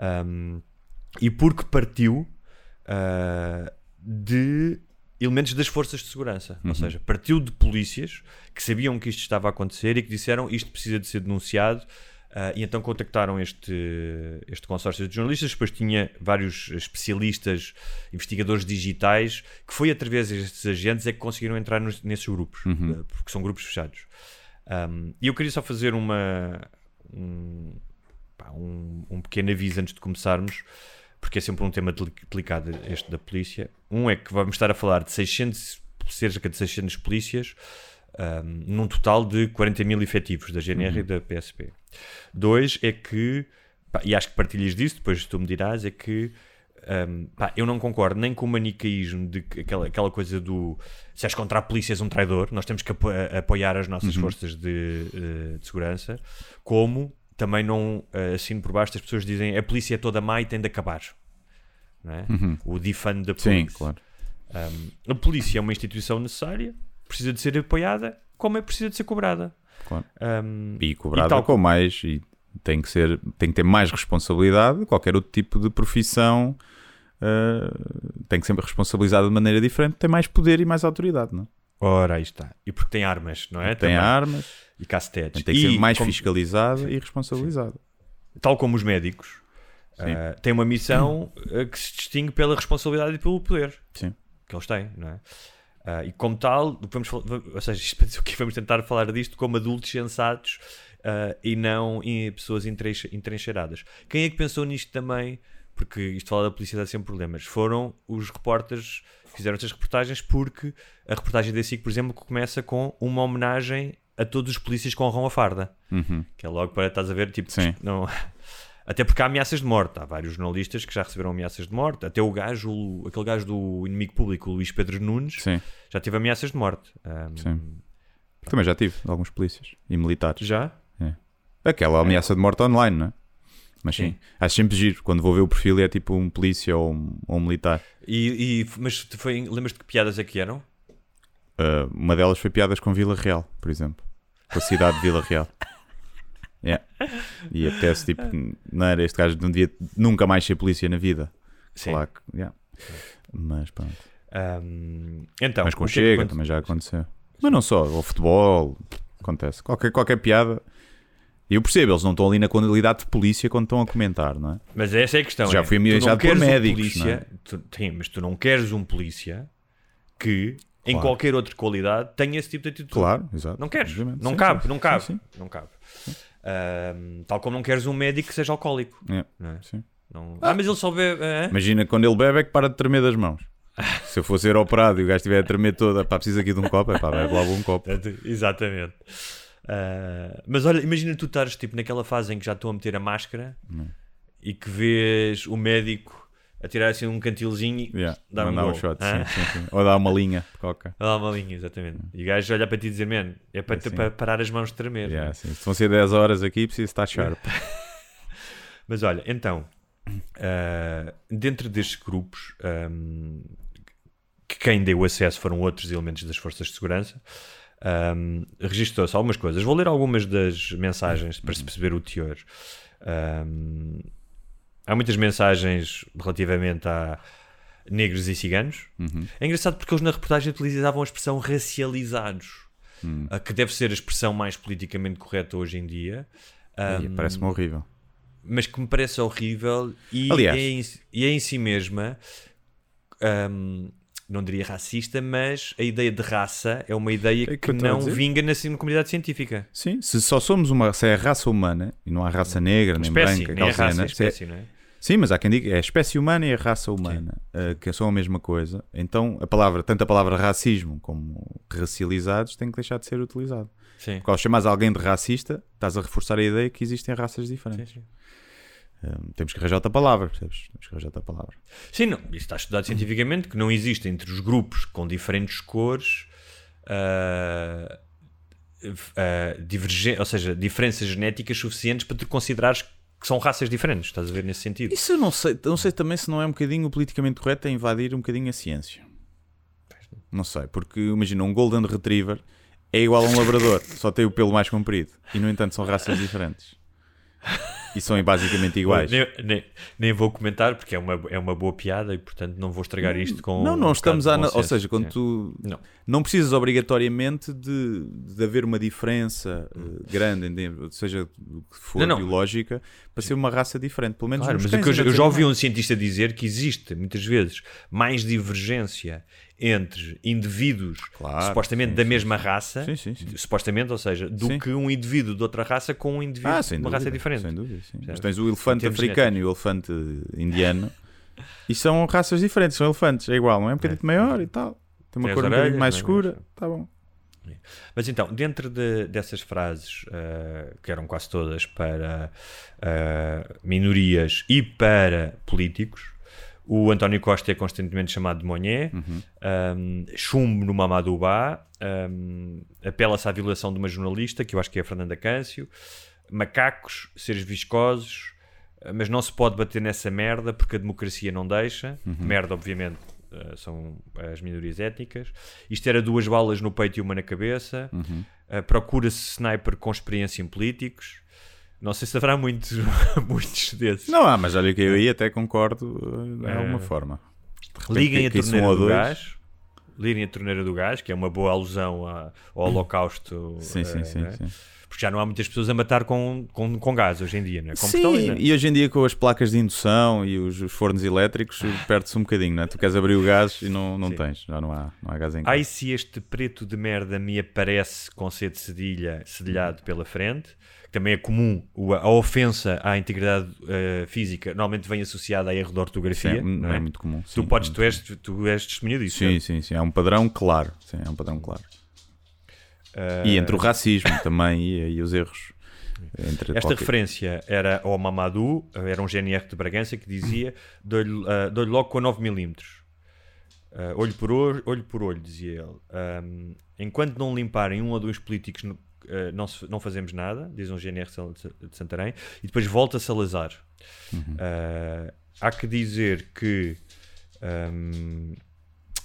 um, e porque partiu uh, de elementos das forças de segurança. Uhum. Ou seja, partiu de polícias que sabiam que isto estava a acontecer e que disseram isto precisa de ser denunciado. Uh, e então contactaram este, este consórcio de jornalistas. Depois tinha vários especialistas, investigadores digitais, que foi através destes agentes é que conseguiram entrar nos, nesses grupos, uhum. uh, porque são grupos fechados. Um, e eu queria só fazer uma, um, pá, um, um pequeno aviso antes de começarmos porque é sempre um tema delicado este da polícia. Um é que vamos estar a falar de 600, cerca de 600 polícias, um, num total de 40 mil efetivos da GNR uhum. e da PSP. Dois é que, pá, e acho que partilhas disso, depois tu me dirás, é que um, pá, eu não concordo nem com o manicaísmo de que, aquela, aquela coisa do se és contra a polícia és um traidor, nós temos que apo apoiar as nossas uhum. forças de, uh, de segurança, como também não uh, assino por baixo as pessoas dizem a polícia é toda má e tem de acabar. É? Uhum. O defund da polícia. Sim, claro. Um, a polícia é uma instituição necessária, precisa de ser apoiada, como é precisa de ser cobrada. Claro. Um, e cobrada e tal, com mais e tem que ser, tem que ter mais responsabilidade. Qualquer outro tipo de profissão uh, tem que ser responsabilizada de maneira diferente, tem mais poder e mais autoridade, não? É? Ora, aí está. E porque tem armas, não é? Tem Também. armas. E cacetetes. Tem que ser mais como... fiscalizada e responsabilizada. Tal como os médicos. Uh, tem uma missão uh, que se distingue pela responsabilidade e pelo poder Sim. que eles têm, não é? Uh, e como tal, vamos, ou seja, isto para dizer o que vamos tentar falar disto como adultos sensatos e não em pessoas entrincheiradas. Quem é que pensou nisto também? Porque isto fala da polícia dá sempre problemas. Foram os repórteres fizeram estas reportagens porque a reportagem da SIC, por exemplo, começa com uma homenagem a todos os polícias que honram a farda. Uhum. Que é logo para estás a ver, tipo, Sim. não. Até porque há ameaças de morte. Há vários jornalistas que já receberam ameaças de morte. Até o gajo, o, aquele gajo do inimigo público, o Luís Pedro Nunes, Sim. já teve ameaças de morte. Um, Sim. Também já tive, alguns polícias e militares. Já? É. Aquela ameaça de morte online, não é? Mas sim, sim. acho sempre giro. Quando vou ver o perfil é tipo um polícia ou um, ou um militar. E, e mas foi, lembras-te que piadas é que eram? Uh, uma delas foi piadas com Vila Real, por exemplo. Com a cidade de Vila Real. Yeah. E apetece, tipo, não era este gajo não devia nunca mais ser polícia na vida. Sim. Claro que, yeah. Mas pronto. Um, então, Mas com é Chega também já aconteceu. Mas não só, o futebol acontece. Qualquer, qualquer piada Eu percebo, eles não estão ali na qualidade de polícia quando estão a comentar, não é? Mas essa é a questão. Já é, fui não ameaçado por queres um médicos, polícia, não é? tu- sim, mas tu não queres um polícia que, em Claro. qualquer outra qualidade, tenha esse tipo de atitude. Claro, exato. Não queres. Obviamente. Não Sim, cabe, sim. não cabe. Sim, Não cabe. Ahm, tal como não queres um médico que seja alcoólico. É, não é? sim. Não- Ah, mas ele só bebe. ah, Imagina quando ele bebe é que para de tremer das mãos. Se eu for ser operado e o gajo estiver a tremer toda, pá, preciso aqui de um copo, é pá, bebe lá um copo. Exatamente. Ah, mas olha, imagina tu estares tipo, naquela fase em que já estou a meter a máscara e que vês o médico a tirar assim um cantilzinho e Yeah, dar um um gol. shot, Ah? sim, sim, sim. Ou dar uma linha de coca. Dá uma linha, exatamente. E o gajo olha para ti e dizer, man, é para, É assim. para parar as mãos de tremer. Yeah, é?" sim. Se vão ser 10 horas aqui, preciso estar sharp. Mas olha, então, ah, dentro destes grupos, ahm, que quem deu acesso foram outros elementos das forças de segurança, ahm, registrou-se algumas coisas. Vou ler algumas das mensagens para se perceber o teor. Ahm, há muitas mensagens relativamente a negros e ciganos. É engraçado porque eles na reportagem utilizavam a expressão racializados, a que deve ser a expressão mais politicamente correta hoje em dia. Ahm, Parece-me horrível. mas que me parece horrível e, Aliás. é, em, e é em si mesma, hum, não diria racista, mas a ideia de raça é uma ideia É que que estou a não vinga na, na comunidade científica. Sim, se só somos uma. Se é a raça humana e não há raça negra, nem Espécie, branca, nem a aquela raça, é se é- espécie, não é? Sim, mas há quem diga é a espécie humana e a raça humana, eh, que são a mesma coisa. Então, a palavra, tanto a palavra racismo como racializados tem que deixar de ser utilizado. Sim. Porque ao chamares alguém de racista, estás a reforçar a ideia que existem raças Sim, diferentes. sim. Eh, temos que arranjar outra palavra, percebes? Temos que arranjar outra palavra. Sim, não, isso está estudado cientificamente que não existe entre os grupos com diferentes cores ah, ah, divergen- ou seja, diferenças genéticas suficientes para tu considerares que são raças diferentes, estás a ver nesse sentido? Isso eu não sei, não sei também se não é um bocadinho politicamente correto a invadir um bocadinho a ciência. Não sei, porque imagina, um Golden Retriever é igual a um Labrador, só tem o pelo mais comprido. E no entanto são raças diferentes. E são basicamente iguais. Nem, nem- nem vou comentar porque é uma, é uma boa piada e portanto não vou estragar isto com. Não, um não estamos bocado a. Ou seja, quando Sim. tu. Não. Não precisas obrigatoriamente de, de haver uma diferença eh, grande, em- seja o que for Não, não. biológica, para ser uma raça diferente. Pelo menos Claro, mas cães eu, eu já ouvi um cientista dizer que existe muitas vezes mais divergência entre indivíduos Claro, supostamente sim, da mesma raça, Sim, sim, sim. supostamente, ou seja, do que um indivíduo de outra raça com um indivíduo Ah, de uma dúvida, raça diferente. Sem dúvida. Mas tens o elefante africano e o elefante indiano e são raças diferentes, são elefantes, é igual, não é? Um bocadinho maior e tal. Tem uma Tem cor as um bocadinho orelhas, mais é? escura, tá bom. Mas então, dentro de- dessas frases, ah, que eram quase todas para ah, minorias e para políticos, o António Costa é constantemente chamado de Monhé, um, chumbo no Mamadubá, um, apela-se à violação de uma jornalista, que eu acho que é a Fernanda Câncio, macacos, seres viscosos, ah, mas não se pode bater nessa merda porque a democracia não deixa. Merda, obviamente, ah, são as minorias étnicas. Isto era duas balas no peito e uma na cabeça. Ah, Procura-se sniper com experiência em políticos. Não sei se haverá muitos, muitos desses. Não há, mas olha que eu aí até concordo uh, de É. alguma forma. De repente, Liguem a um torneira ou do dois- gás. Liguem a torneira do gás, que é uma boa alusão ao holocausto. Sim, sim, eh, sim, é? sim. Porque já não há muitas pessoas a matar com, com, com gás hoje em dia, não é? Com pistola, Sim, e hoje em dia com as placas de indução e os, os fornos elétricos perde-se um bocadinho, não é? Tu queres abrir o gás e não, não Sim. tens, já não há, não há gás em casa. Ai, se este preto de merda me aparece com C de cedilha, cedilhado pela frente, que também é comum, a ofensa à integridade eh, física normalmente vem associada a erro de ortografia. Sim, não é, é? muito comum. Tu sim, podes, é tu és, tu és testemunha disso. Sim, sim, sim. É um padrão claro. Sim, é um padrão claro. Eh, E entre o racismo também e, e os erros. Entre Esta qualquer- referência era ao Mamadou, era um GNR de Bragança que dizia: dou-lhe ah, dou-lhe logo com 9mm. Ah, olho por olho, olho por olho, dizia ele. Ahm, enquanto não limparem um ou dois políticos, no- ah, não, se- não fazemos nada, diz um GNR de Santarém, e depois volta a Salazar. Ah, há que dizer que. ahm,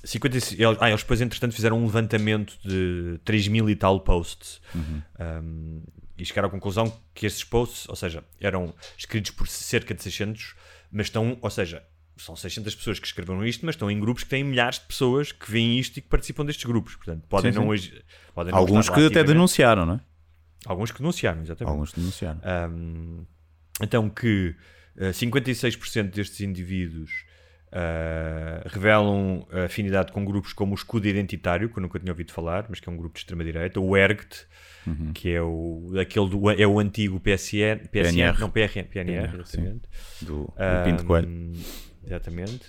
55 eles- ah, eles depois, entretanto, fizeram um levantamento de 3 mil e tal posts. Um, e chegaram à conclusão que esses posts, ou seja, eram escritos por cerca de 600, mas estão, ou seja, são 600 pessoas que escreveram isto, mas estão em grupos que têm milhares de pessoas que veem isto e que participam destes grupos. Portanto, podem Sim, não sim. hoje. Podem não Alguns que até denunciaram, não é? Alguns que denunciaram, exatamente. Alguns denunciaram. Um, então que uh, 56% destes indivíduos uh, revelam afinidade com grupos como o Escudo Identitário, que eu nunca tinha ouvido falar, mas que é um grupo de extrema-direita, o ERGT, Uhum. que é o, aquele do, é o antigo PSN, PSN PNR. não, PRN, PNR, PNR, exatamente. Do, do Um, Pinto Coelho. Exatamente.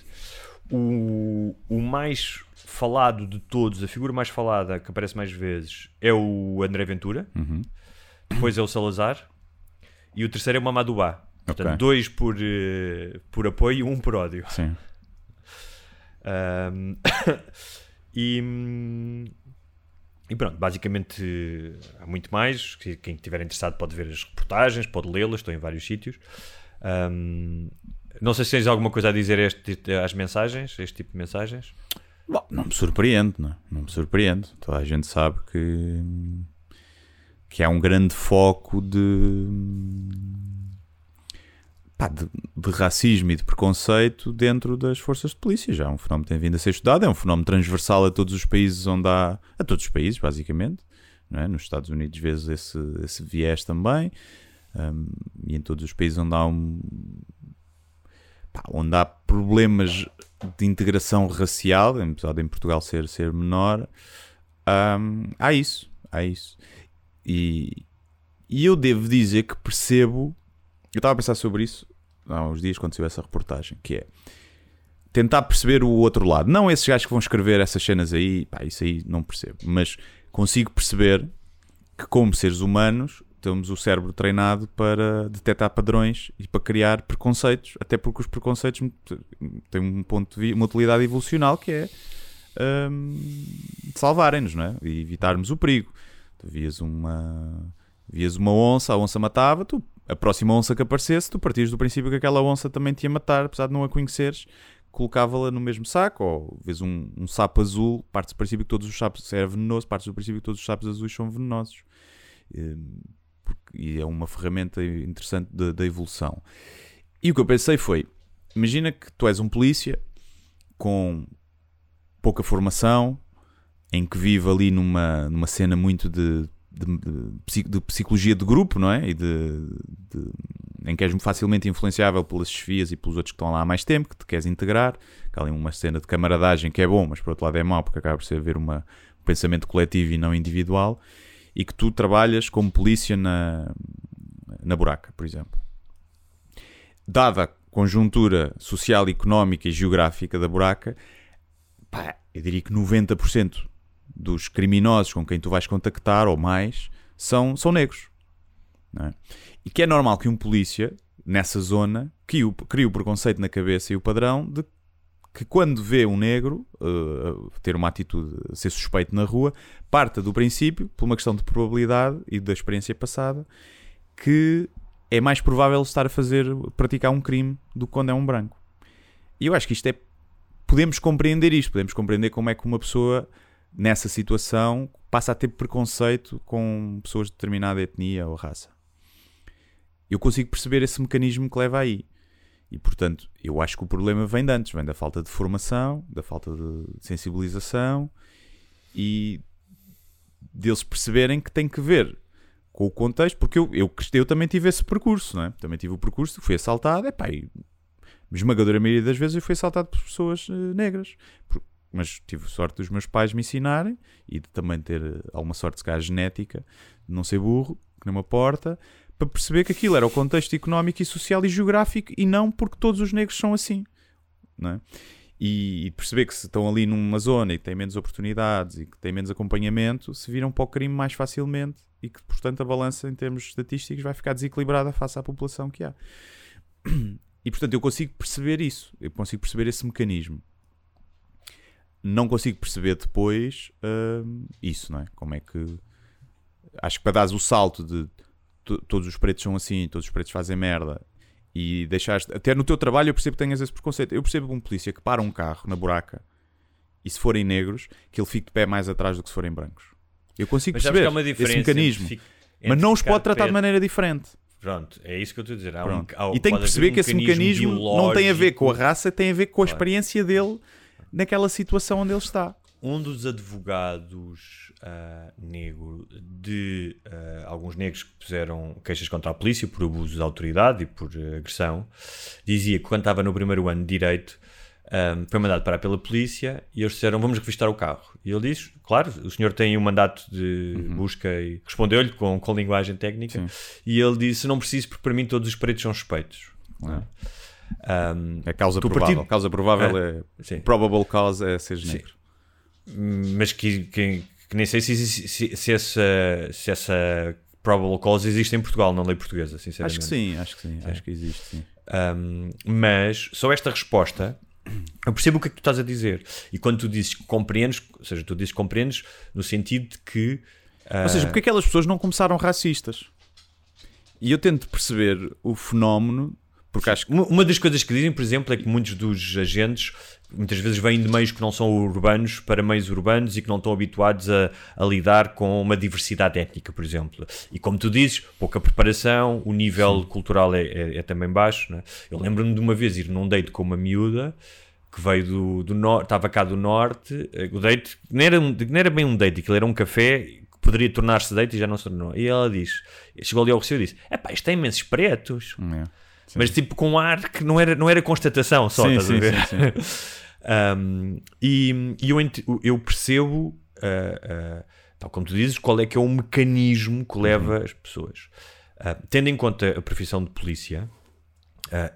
O, o mais falado de todos, a figura mais falada que aparece mais vezes é o André Ventura, Uhum. depois é o Salazar e o terceiro é o Mamadou Ba. Portanto, Ok. dois por, eh, por apoio e um por ódio. Sim. Um, e, e pronto, basicamente há muito mais. Quem estiver interessado pode ver as reportagens, pode lê-las, estou em vários sítios. Um, não sei se tens alguma coisa a dizer este, às mensagens, este tipo de mensagens. Bom, não me surpreende, não, é? não me surpreende. Toda a gente sabe que, que há um grande foco de, pá, de, de racismo e de preconceito dentro das forças de polícia. Já é um fenómeno que tem vindo a ser estudado, é um fenómeno transversal a todos os países onde há. a todos os países, basicamente. É? Nos Estados Unidos vês esse, esse viés também. hum, e em todos os países onde há um. pá, onde há problemas de integração racial, apesar de em Portugal ser, ser menor, hum, há isso. Há isso. E, e eu devo dizer que percebo. Eu estava a pensar sobre isso há uns dias quando tive essa reportagem, que é tentar perceber o outro lado. Não esses gajos que vão escrever essas cenas aí, pá, isso aí não percebo. Mas consigo perceber que, como seres humanos, temos o cérebro treinado para detectar padrões e para criar preconceitos, até porque os preconceitos têm um ponto de uma utilidade evolucional que é hum, salvarem-nos, não é? E evitarmos o perigo. Tu vias uma, vias uma onça, a onça matava, tu, a próxima onça que aparecesse, tu partias do princípio que aquela onça também te ia matar, apesar de não a conheceres, colocava-la no mesmo saco, ou vês um, um sapo azul, partes do princípio que todos os sapos era venenoso, partes do princípio que todos os sapos azuis são venenosos. Hum, e é uma ferramenta interessante da evolução. E o que eu pensei foi: imagina que tu és um polícia com pouca formação, em que vive ali numa, numa cena muito de, de, de psi- de psicologia de grupo, não é? E de, de- em que és facilmente influenciável pelas chefias e pelos outros que estão lá há mais tempo, que te queres integrar. Que há ali uma cena de camaradagem que é bom, mas por outro lado é mau, porque acaba por ser haver uma, um pensamento coletivo e não individual. E que tu trabalhas como polícia na, na buraca, por exemplo. Dada a conjuntura social, económica e geográfica da buraca, pá, eu diria que 90% dos criminosos com quem tu vais contactar, ou mais, são, são negros. é? E que é normal que um polícia, nessa zona, crie o, crie o preconceito na cabeça e o padrão de que quando vê um negro uh, ter uma atitude, ser suspeito na rua, parta do princípio, por uma questão de probabilidade e da experiência passada, que é mais provável estar a fazer, praticar um crime do que quando é um branco. E eu acho que isto é. Podemos compreender isto, podemos compreender como é que uma pessoa nessa situação passa a ter preconceito com pessoas de determinada etnia ou raça. Eu consigo perceber esse mecanismo que leva aí. E portanto, eu acho que o problema vem de antes, vem da falta de formação, da falta de sensibilização e deles perceberem que tem que ver com o contexto, porque eu, eu, eu também tive esse percurso, não é? Também tive o percurso, fui assaltado, e a esmagadora maioria das vezes eu fui assaltado por pessoas eh, negras. Por- mas tive sorte dos meus pais me ensinarem e de também ter eh, alguma sorte, se calhar, genética, de não ser burro, que nem uma porta, para perceber que aquilo era o contexto económico e social e geográfico e não porque todos os negros são assim. Não é? E, perceber que se estão ali numa zona e têm menos oportunidades e que têm menos acompanhamento, se viram para o crime mais facilmente e que, portanto, a balança em termos estatísticos vai ficar desequilibrada face à população que há. E, portanto, eu consigo perceber isso, eu consigo perceber esse mecanismo. Não consigo perceber depois hum, isso, não é? Como é que. Acho que para dares o salto de to- todos os pretos são assim, todos os pretos fazem merda e deixaste. Até no teu trabalho eu percebo que tenhas esse preconceito. Eu percebo que um polícia que para um carro na buraca e se forem negros, que ele fique de pé mais atrás do que se forem brancos. Eu consigo Mas perceber que esse mecanismo. entre Mas não os pode tratar de maneira diferente. Pronto, é isso que eu estou a dizer. Um- e tem que perceber um que esse mecanismo não tem a ver com a raça, tem a ver com a experiência dele naquela situação onde ele está. um dos advogados uh, negro de uh, alguns negros que puseram queixas contra a polícia por abuso de autoridade e por uh, agressão, dizia que quando estava no primeiro ano de Direito um, foi mandado parar pela polícia e eles disseram vamos revistar o carro. E ele disse, claro, o senhor tem um mandato de uhum. busca e respondeu-lhe com, com linguagem técnica Sim. e ele disse não preciso porque para mim todos os pretos são suspeitos. Um, é causa provável. Partido... Causa provável é, é probable cause é ser negro mas que, que, que, nem sei se, se, se, essa, se essa probable cause existe em Portugal, na lei portuguesa, sinceramente. Acho que sim, acho que sim, sim. acho que existe, sim. Um, mas só esta resposta eu percebo o que é que tu estás a dizer. E quando tu dizes que compreendes, ou seja, tu dizes que compreendes no sentido de que. Uh... Ou seja, porque aquelas pessoas não começaram racistas? E eu tento perceber o fenómeno porque acho que... Uma das coisas que dizem, por exemplo, é que muitos dos agentes muitas vezes vêm de meios que não são urbanos para meios urbanos e que não estão habituados a, a, lidar com uma diversidade étnica, por exemplo. E como tu dizes, pouca preparação, o nível Sim. cultural é, é, é, também baixo. Né? Eu lembro-me de uma vez ir num date com uma miúda que veio do, do norte, estava cá do norte. Eh, o date não era, não era bem um date, aquilo era um café que poderia tornar-se date e já não se tornou. E ela diz, chegou ali ao Recife e disse: É pá, isto tem imensos pretos. É. Sim. Mas tipo com ar que não era, não era constatação só, sim, estás sim, a ver? Sim, um, e, e eu, eu percebo, uh, uh, tal como tu dizes, qual é que é o mecanismo que leva uhum. as pessoas. Uh, tendo em conta a profissão de polícia,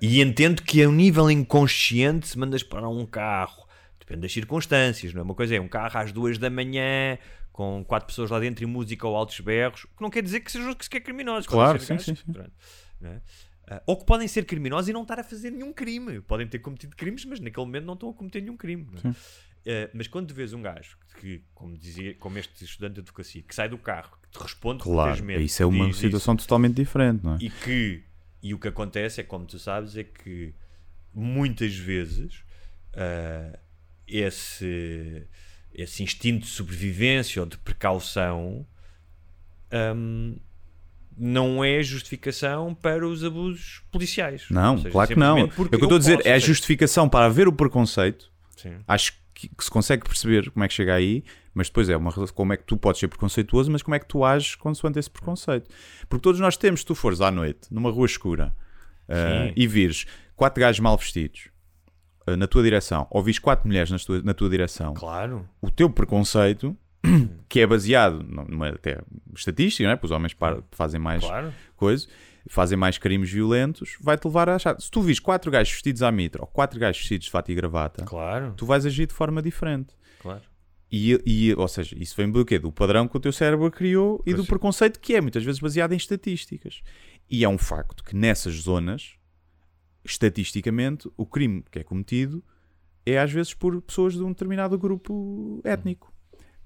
e entendo que a um nível inconsciente se mandas para um carro, depende das circunstâncias, não é? Uma coisa é um carro às duas da manhã, com quatro pessoas lá dentro e música ou altos berros, que não quer dizer que sejam que sequer criminosos. Claro, sim, sim, sim. É? Uh, ou que podem ser criminosos e não estar a fazer nenhum crime. Podem ter cometido crimes, mas naquele momento não estão a cometer nenhum crime. É? Uh, mas quando vês um gajo que, como dizia, como este estudante de advocacia, que sai do carro, que te responde claro, isso é uma situação isso, totalmente diferente, não é? E que e o que acontece é, como tu sabes, é que muitas vezes uh, esse esse instinto de sobrevivência ou de precaução um, não é justificação para os abusos policiais. Não, seja, claro que não. É o que eu estou a dizer é a justificação para haver o preconceito. Sim. Acho que, que, se consegue perceber como é que chega aí, mas depois é uma como é que tu podes ser preconceituoso, mas como é que tu ages consoante esse preconceito. Porque todos nós temos, se tu fores à noite, numa rua escura, uh, e vires quatro gajos mal vestidos uh, na tua direção, ou vires quatro mulheres na tua, na tua direção, claro. o teu preconceito que é baseado numa até estatística, é? Pois os homens fazem mais claro. coisas, fazem mais crimes violentos, vai-te levar a achar. Se tu vis quatro gajos vestidos à mitra ou quatro gajos vestidos de fato e gravata, claro. tu vais agir de forma diferente. Claro. E, e, ou seja, isso vem do quê? Do padrão que o teu cérebro criou e pois do sim. preconceito que é muitas vezes baseado em estatísticas. E é um facto que nessas zonas, estatisticamente, o crime que é cometido é às vezes por pessoas de um determinado grupo étnico.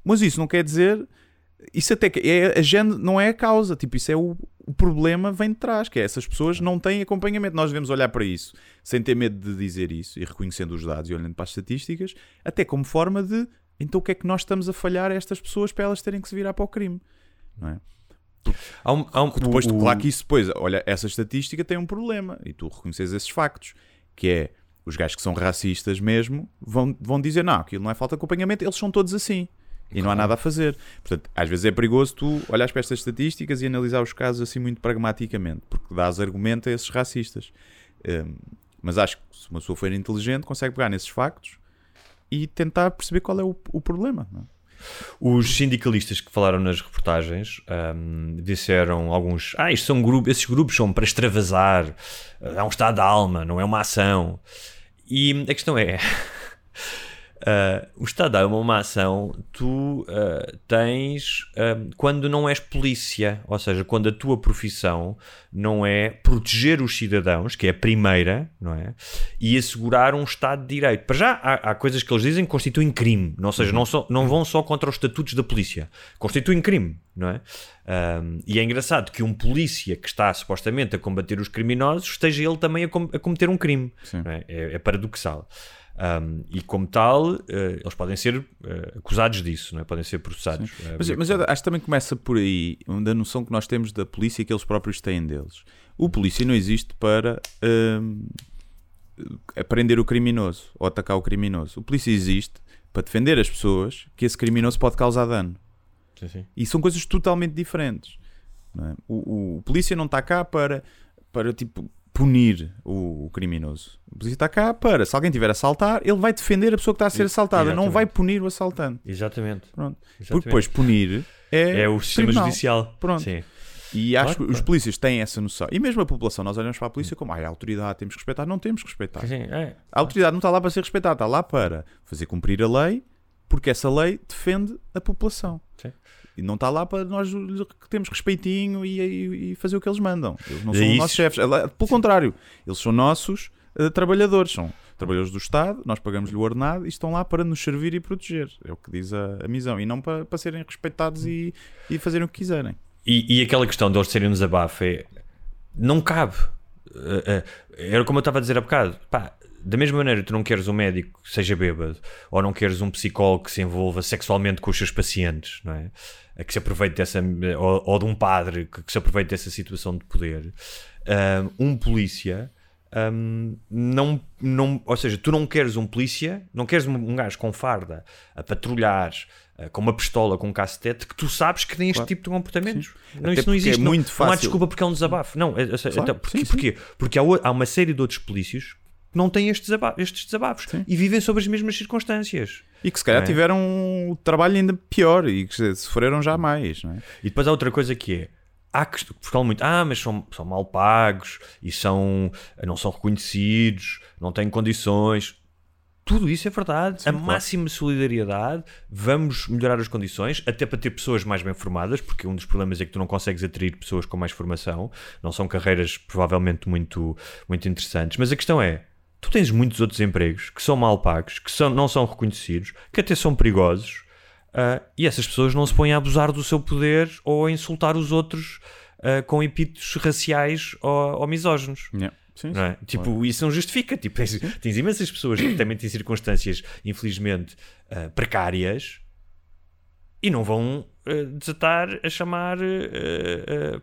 Mas isso não quer dizer. Isso até que é, a gente não é a causa, tipo, isso é o, o problema vem de trás, que é essas pessoas não têm acompanhamento. Nós devemos olhar para isso sem ter medo de dizer isso e reconhecendo os dados e olhando para as estatísticas, até como forma de então o que é que nós estamos a falhar a estas pessoas para elas terem que se virar para o crime, não é? Há um, há um, depois, o, claro que isso depois, olha, essa estatística tem um problema e tu reconheces esses factos, que é os gajos que são racistas mesmo vão, vão dizer não, aquilo não é falta de acompanhamento, eles são todos assim. E não há nada a fazer. Portanto, às vezes é perigoso tu olhares para estas estatísticas e analisar os casos assim muito pragmaticamente, porque dás argumento a esses racistas. Um, mas acho que se uma pessoa for inteligente, consegue pegar nesses factos e tentar perceber qual é o, o problema. É? Os sindicalistas que falaram nas reportagens um, disseram alguns: Ah, isto são grupos, esses grupos são para extravasar, é um estado de alma, não é uma ação. E a questão é. Uh, o Estado é uma, ação, tu uh, tens uh, quando não és polícia, ou seja, quando a tua profissão não é proteger os cidadãos, que é a primeira, não é? E assegurar um Estado de Direito. Para já, há, há coisas que eles dizem que constituem crime, ou seja, não, só, não vão só contra os estatutos da polícia, constituem crime, não é? Um, e é engraçado que um polícia que está supostamente a combater os criminosos esteja ele também a, com, a cometer um crime. É? É, é paradoxal. Um, e como tal, uh, eles podem ser uh, acusados disso, não é? podem ser processados. Uh, mas, mas acho que também começa por aí, da noção que nós temos da polícia que eles próprios têm deles. O polícia não existe para aprender o criminoso ou atacar o criminoso. O polícia existe para defender as pessoas que esse criminoso pode causar dano. Sim, sim. E são coisas totalmente diferentes. é? O, o- o polícia não está cá para, para tipo, punir o, o criminoso. O polícia está cá para, se alguém tiver a assaltar, ele vai defender a pessoa que está a ser assaltada, não exatamente. vai punir o assaltante. Exatamente. Pronto. Porque Exatamente. depois punir é, É o sistema tribunal. judicial. Pronto. Sim. E acho Claro, que os polícias têm essa noção. E mesmo a população, nós olhamos para a polícia como, ah, é a autoridade, temos que respeitar. Não temos que respeitar. Sim, é. A autoridade não está lá para ser respeitada, está lá para fazer cumprir a lei, porque essa lei defende a população. Sim. E não está lá para nós que temos respeitinho e, e- e fazer o que eles mandam. Eles não É são os isso. nossos chefes. Pelo contrário, eles são nossos eh, trabalhadores. São trabalhadores do Estado, nós pagamos-lhe o ordenado e estão lá para nos servir e proteger. É o que diz a, a missão. E não para, para serem respeitados e, e fazerem o que quiserem. E, e aquela questão de eles serem um desabafo é. Não cabe. Eh, eh, Era como eu estava a dizer há bocado. Pá, da mesma maneira, tu não queres um médico que seja bêbado ou não queres um psicólogo que se envolva sexualmente com os seus pacientes, não é? Que se aproveite dessa. Ou, ou de um padre que, que se aproveite dessa situação de poder. Um polícia. hum, não, não, ou seja, tu não queres um polícia, não queres um, um gajo com farda a patrulhar ah, com uma pistola, com um cacetete, que tu sabes que tem este Claro. tipo de comportamentos. Não, Até isso não porque é existe. não- muito não, há fácil. desculpa porque é um desabafo. Não, é- é- Claro, então, porque, sim, sim. porquê? Porque há, há uma série de outros polícios não têm estes desabafos, estes desabafos Sim. e vivem sob as mesmas circunstâncias. E que se calhar é? tiveram um trabalho ainda pior e que sofreram já mais. É? E depois há outra coisa que é. Há que falam muito, ah, mas são, são mal pagos e são, não são reconhecidos, não têm condições. Tudo isso é verdade. a claro. máxima solidariedade, vamos melhorar as condições, até para ter pessoas mais bem formadas, porque um dos problemas é que tu não consegues atrair pessoas com mais formação. Não são carreiras provavelmente muito, muito interessantes. Mas a questão é: tu tens muitos outros empregos que são mal pagos, que são, não são reconhecidos, que até são perigosos. Ah, e essas pessoas não se põem a abusar do seu poder ou a insultar os outros ah, com epítetos raciais ou, ou misóginos. Yeah. Sim, Não é? Tipo, isso não justifica. Tipo, tens, tens imensas pessoas que também têm circunstâncias, infelizmente, ah, precárias e não vão ah, desatar a chamar. ah,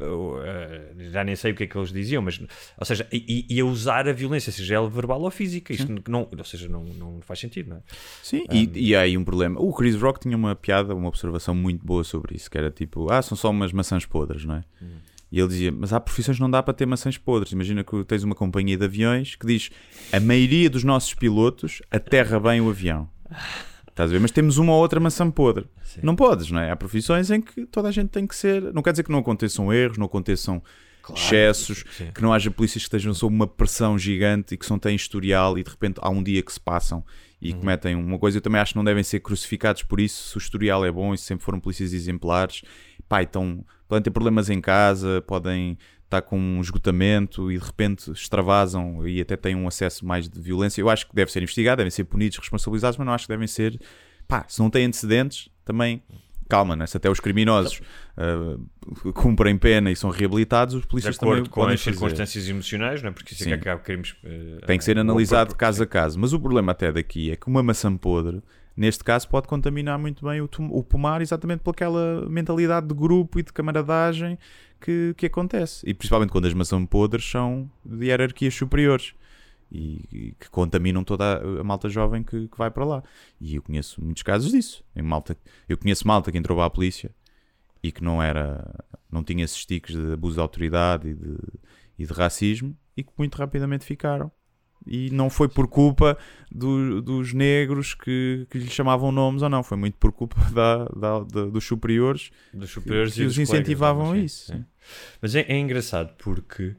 ah, já nem sei o que é que eles diziam, mas ou seja, e, e a usar a violência, seja ela verbal ou física, isto não, ou seja, não, não faz sentido, não é? Sim, e, e há aí um problema. O Chris Rock tinha uma piada, uma observação muito boa sobre isso, que era tipo, ah, são só umas maçãs podres, não é? E ele dizia, mas há profissões que não dá para ter maçãs podres. Imagina que tens uma companhia de aviões que diz, a maioria dos nossos pilotos aterra bem o avião. Estás a ver? Mas temos uma ou outra maçã podre. Não podes, não é? Há profissões em que toda a gente tem que ser. Não quer dizer que não aconteçam erros, não aconteçam excessos, sim. que não haja polícias que estejam sob uma pressão gigante e que só têm historial e de repente há um dia que se passam e Uhum. cometem uma coisa. Eu também acho que não devem ser crucificados por isso. Se o historial é bom e se sempre foram polícias exemplares, pá, então podem ter problemas em casa, podem estar com um esgotamento e de repente extravasam e até têm um acesso mais de violência. Eu acho que deve ser investigado, devem ser punidos, responsabilizados, mas não acho que devem ser. Pá, se não têm antecedentes, também. Calma, né? se até os criminosos ah, cumprem pena e são reabilitados, os polícias também com podem as fazer. circunstâncias emocionais, não é? Porque isso é que há crimes. eh, Tem que ser analisado próprio- caso a caso. Mas o problema até daqui é que uma maçã podre, neste caso, pode contaminar muito bem o, o pomar exatamente pelaquela mentalidade de grupo e de camaradagem que, que acontece. E principalmente quando as maçãs podres são de hierarquias superiores e, e que contaminam toda a, a malta jovem que, que vai para lá. E eu conheço muitos casos disso. Em malta, eu conheço malta que entrou para a polícia e que não era não tinha esses tiques de abuso de autoridade e de, e de racismo e que muito rapidamente ficaram e não foi por culpa do- dos negros que, que lhe chamavam nomes ou não, foi muito por culpa da, da- da- dos superiores dos superiores que e os colegas, incentivavam é? isso. Sim. Mas é, é engraçado porque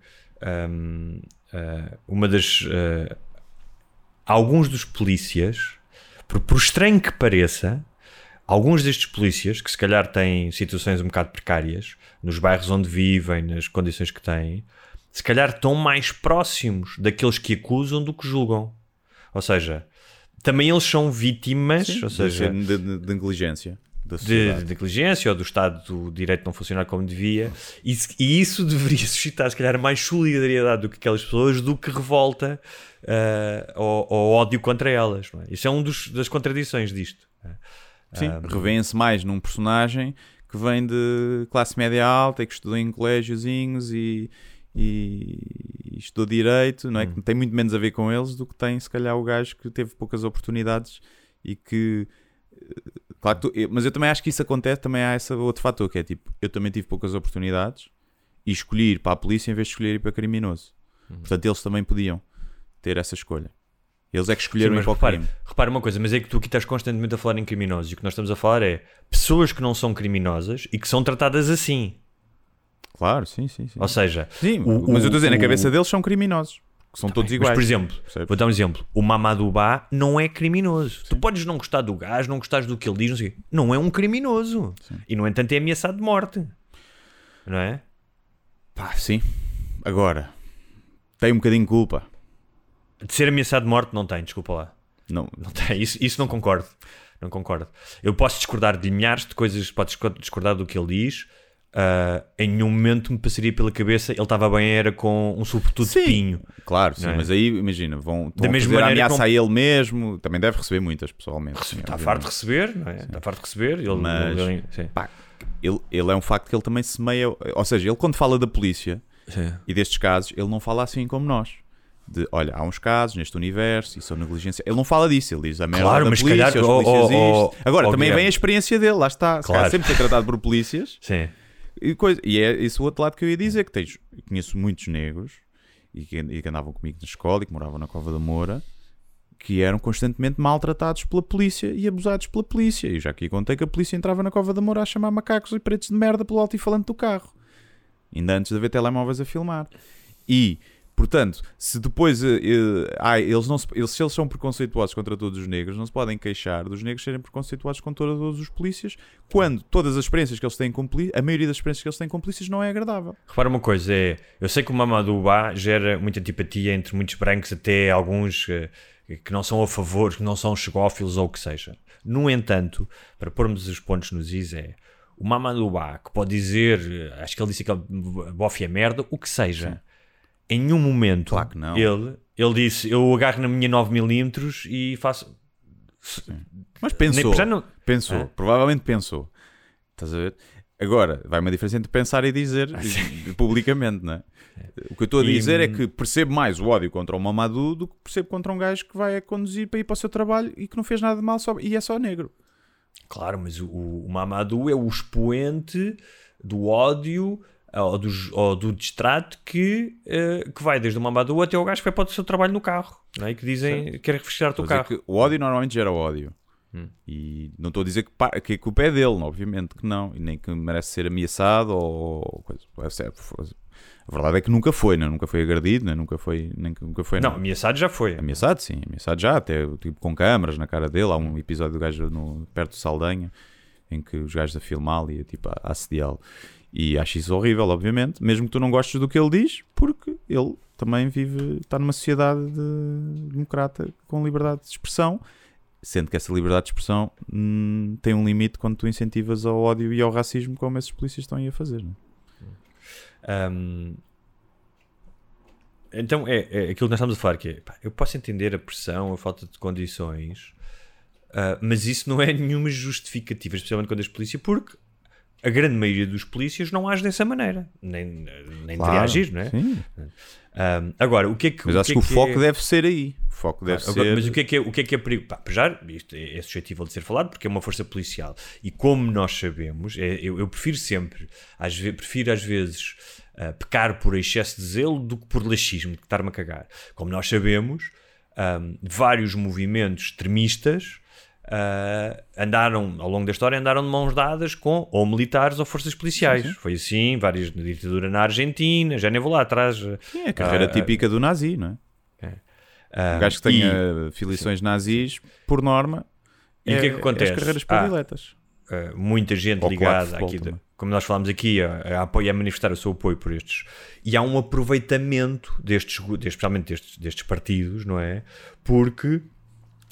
hum, ah, uma das. ah, alguns dos polícias, por, por estranho que pareça, alguns destes polícias, que se calhar têm situações um bocado precárias, nos bairros onde vivem, nas condições que têm, se calhar estão mais próximos daqueles que acusam do que julgam. Ou seja, também eles são vítimas, Sim, ou seja, de, de- de negligência da de, de negligência ou do Estado do Direito não funcionar como devia, e, e isso deveria suscitar, se calhar, mais solidariedade do que aquelas pessoas, do que revolta ah, ou, ou ódio contra elas. não é? Isso é uma das contradições disto. Sim, revêem-se mais num personagem que vem de classe média alta e que estudou em colégiozinhos e, e, e estudou direito, não é? Que tem muito menos a ver com eles do que tem, se calhar, o gajo que teve poucas oportunidades e que. eh, Claro tu- eu- mas eu também acho que isso acontece, também há esse outro fator que é tipo, eu também tive poucas oportunidades e escolhi ir para a polícia em vez de escolher ir para criminoso. Uhum. Portanto, eles também podiam ter essa escolha. Eles é que Sim, escolheram ir mas repara, repara uma coisa, mas é que tu aqui estás constantemente a falar em criminosos e o que nós estamos a falar é pessoas que não são criminosas e que são tratadas assim. Claro, sim, sim. sim. Ou seja, Sim, o- mas eu estou a dizer, na cabeça deles são criminosos. Que são todos Mas, iguais. por exemplo, Percebes? vou dar um exemplo. O Mamadou Ba não é criminoso. Tu podes não gostar do gajo, não gostares do que ele diz, não sei. Não é um criminoso. E, no entanto, é ameaçado de morte. Não é? Pá, sim. Agora, tem um bocadinho de culpa. De ser ameaçado de morte, não tem, desculpa lá. Não, Não tem. Isso, isso não concordo. Não concordo. Eu posso discordar de milhares de coisas, podes discordar do que ele diz. Ah, em nenhum momento me passaria pela cabeça ele estava bem, era com um sobretudo de Sim. pinho. Claro, sim, é? mas aí imagina, vão, Da mesma a maneira ameaça como- a ele mesmo, também deve receber muitas pessoalmente. Está farto de receber, não é? Está farto de receber. Ele, Mas- ele-. Pá, ele, ele é um facto que ele também semeia, ou seja, ele quando fala da polícia e destes casos, ele não fala assim como nós. De, olha, há uns casos neste universo e são negligência. Ele não fala disso, ele diz a merda Claro, da mas se polícia, calhar- os oh, polícias oh. Agora, oh, também Guilherme. vem a experiência dele, lá está. Se calhar Claro. sempre foi tratado por polícias. Sim. E, coisa, e é esse o outro lado que eu ia dizer: que tens, conheço muitos negros e que, e que andavam comigo na escola e que moravam na Cova da Moura que eram constantemente maltratados pela polícia e abusados pela polícia. E já aqui contei que a polícia entrava na Cova da Moura a chamar macacos e pretos de merda pelo alto-falante do carro, ainda antes de haver telemóveis a filmar. E Portanto, se depois eh, ai, eles não se, eles, se eles são preconceituosos contra todos os negros, não se podem queixar dos negros serem preconceituosos contra todos os polícias, quando todas as experiências que eles têm com polícias, a maioria das experiências que eles têm com polícias não é agradável. Repara uma coisa, é, eu sei que o Mamadou Ba gera muita antipatia entre muitos brancos até alguns eh, que não são a favor, que não são chegófilos ou o que seja. No entanto, para pormos os pontos nos is é o Mamadou Ba, que pode dizer, acho que ele disse que bofe é merda, o que seja. Em nenhum momento Claro que não. ele, ele disse, eu agarro na minha 9mm e faço... Mas pensou, Nem- não- pensou, Hã? provavelmente pensou. Estás a ver? Agora, vai uma diferença entre pensar e dizer e- publicamente, não é? O que eu estou a E- dizer é que percebo mais o ódio contra o Mamadou do que percebo contra um gajo que vai a conduzir para ir para o seu trabalho e que não fez nada de mal só, e é só negro. Claro, mas o, o Mamadou é o expoente do ódio ou do, ou do distrato que, eh, que vai desde o Mamadou até o gajo que vai para o seu trabalho no carro não é? e que dizem que quer refrescar-te o a dizer carro. o ódio normalmente gera ódio. Hum. E não estou a dizer que, pa- que a culpa é dele, obviamente que não, e nem que merece ser ameaçado ou coisa. É certo, A verdade é que nunca foi, né? nunca foi agredido, né? nunca foi, nem nunca foi Não, nada. ameaçado já foi. Ameaçado, sim, ameaçado já, até tipo, com câmaras na cara dele. Há um episódio do gajo no, perto de Saldanha em que os gajos a filmá-lo e tipo, a assediá-lo. E acho isso horrível, obviamente, mesmo que tu não gostes do que ele diz, porque ele também vive, está numa sociedade de- democrata com liberdade de expressão, sendo que essa liberdade de expressão hum, tem um limite quando tu incentivas ao ódio e ao racismo, como esses polícias estão aí a fazer. É? Ahm, então é, é aquilo que nós estamos a falar que é, pá, eu posso entender a pressão, a falta de condições, ah, mas isso não é nenhuma justificativa, especialmente quando as polícias, porque a grande maioria dos polícias não age dessa maneira, nem, nem deveria agir, não é? Sim. Ahm, agora, o que é que Mas o acho que, que, é o foco é- deve ser aí. O foco deve Agora, ser. Mas o que é que é, o que é, que é perigo? Pá, já, isto é, é suscetível de ser falado porque é uma força policial. E como nós sabemos, é- eu, eu prefiro sempre, às ve- prefiro às vezes ah, pecar por excesso de zelo do que por laxismo, de estar-me a cagar. Como nós sabemos, ahm, vários movimentos extremistas ah, andaram, ao longo da história, andaram de mãos dadas com ou militares ou forças policiais. Foi assim, várias na ditadura na Argentina, já nem vou lá atrás. É a carreira Ah, típica do nazi, não é? ah, Um gajo que e- tenha filiações nazis, por norma, E o que é que acontece? As carreiras Ah, prediletas. Uh, muita gente Ou ligada futebol aqui, de- também. como nós falámos aqui, a, a apoio a manifestar o seu apoio por estes. E há um aproveitamento destes, destes- especialmente destes, destes partidos, não é? Porque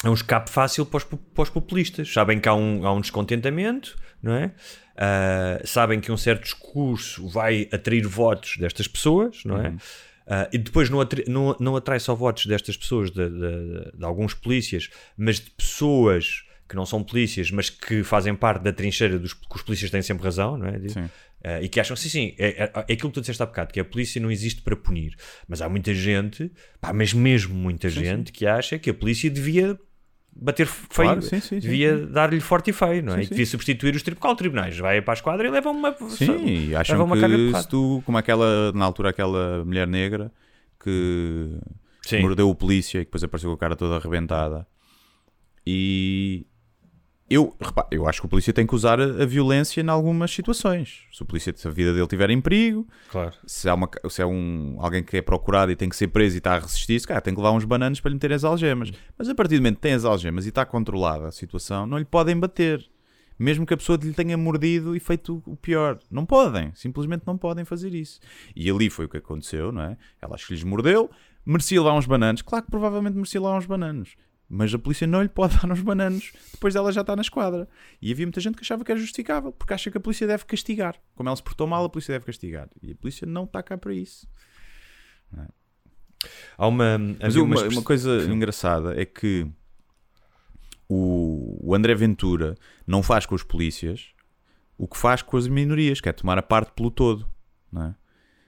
é um escape fácil para os, para os populistas. Sabem que há um, há um descontentamento, não é? Uh, sabem que um certo discurso vai atrair votos destas pessoas, não é? Uhum. Uh, e depois não, atrai, não, não atrai só votos destas pessoas, de, de- de alguns polícias, mas de pessoas que não são polícias, mas que fazem parte da trincheira dos que os polícias têm sempre razão, não é? Sim. Uh, e que acham, sim, sim, é, é, é aquilo que tu disseste há bocado, que a polícia não existe para punir. Mas há muita gente, pá, mas mesmo muita gente, que acha que a polícia devia bater feio, Claro, sim, sim, devia dar-lhe forte e feio, não é? E devia substituir os tribunais. tribunais. Vai para a esquadra e leva uma. Sim, e acham uma que se tu, como aquela, na altura, aquela mulher negra que Sim. mordeu o polícia e depois apareceu com a cara toda arrebentada. E eu, repá, eu acho que o polícia tem que usar a, a violência em algumas situações. Se o polícia, se a vida dele estiver em perigo, Claro. se há, uma, se é um, alguém que é procurado e tem que ser preso e está a resistir, se cara, tem que levar uns bananos para lhe meter as algemas. Mas a partir do momento que tem as algemas e está controlada a situação, não lhe podem bater. Mesmo que a pessoa lhe tenha mordido e feito o pior. Não podem. Simplesmente não podem fazer isso. E ali foi o que aconteceu, não é? Ela acho que lhes mordeu, merecia levar uns bananos. Claro que provavelmente merecia levar uns bananos. Mas a polícia não lhe pode dar uns bananos depois dela já estar na esquadra. E havia muita gente que achava que era justificável, porque acha que a polícia deve castigar. Como ela se portou mal, a polícia deve castigar. E a polícia não está cá para isso. Há uma. Mas uma, express- uma coisa engraçada é que o, o André Ventura não faz com os polícias o que faz com as minorias, que é tomar a parte pelo todo. Não é?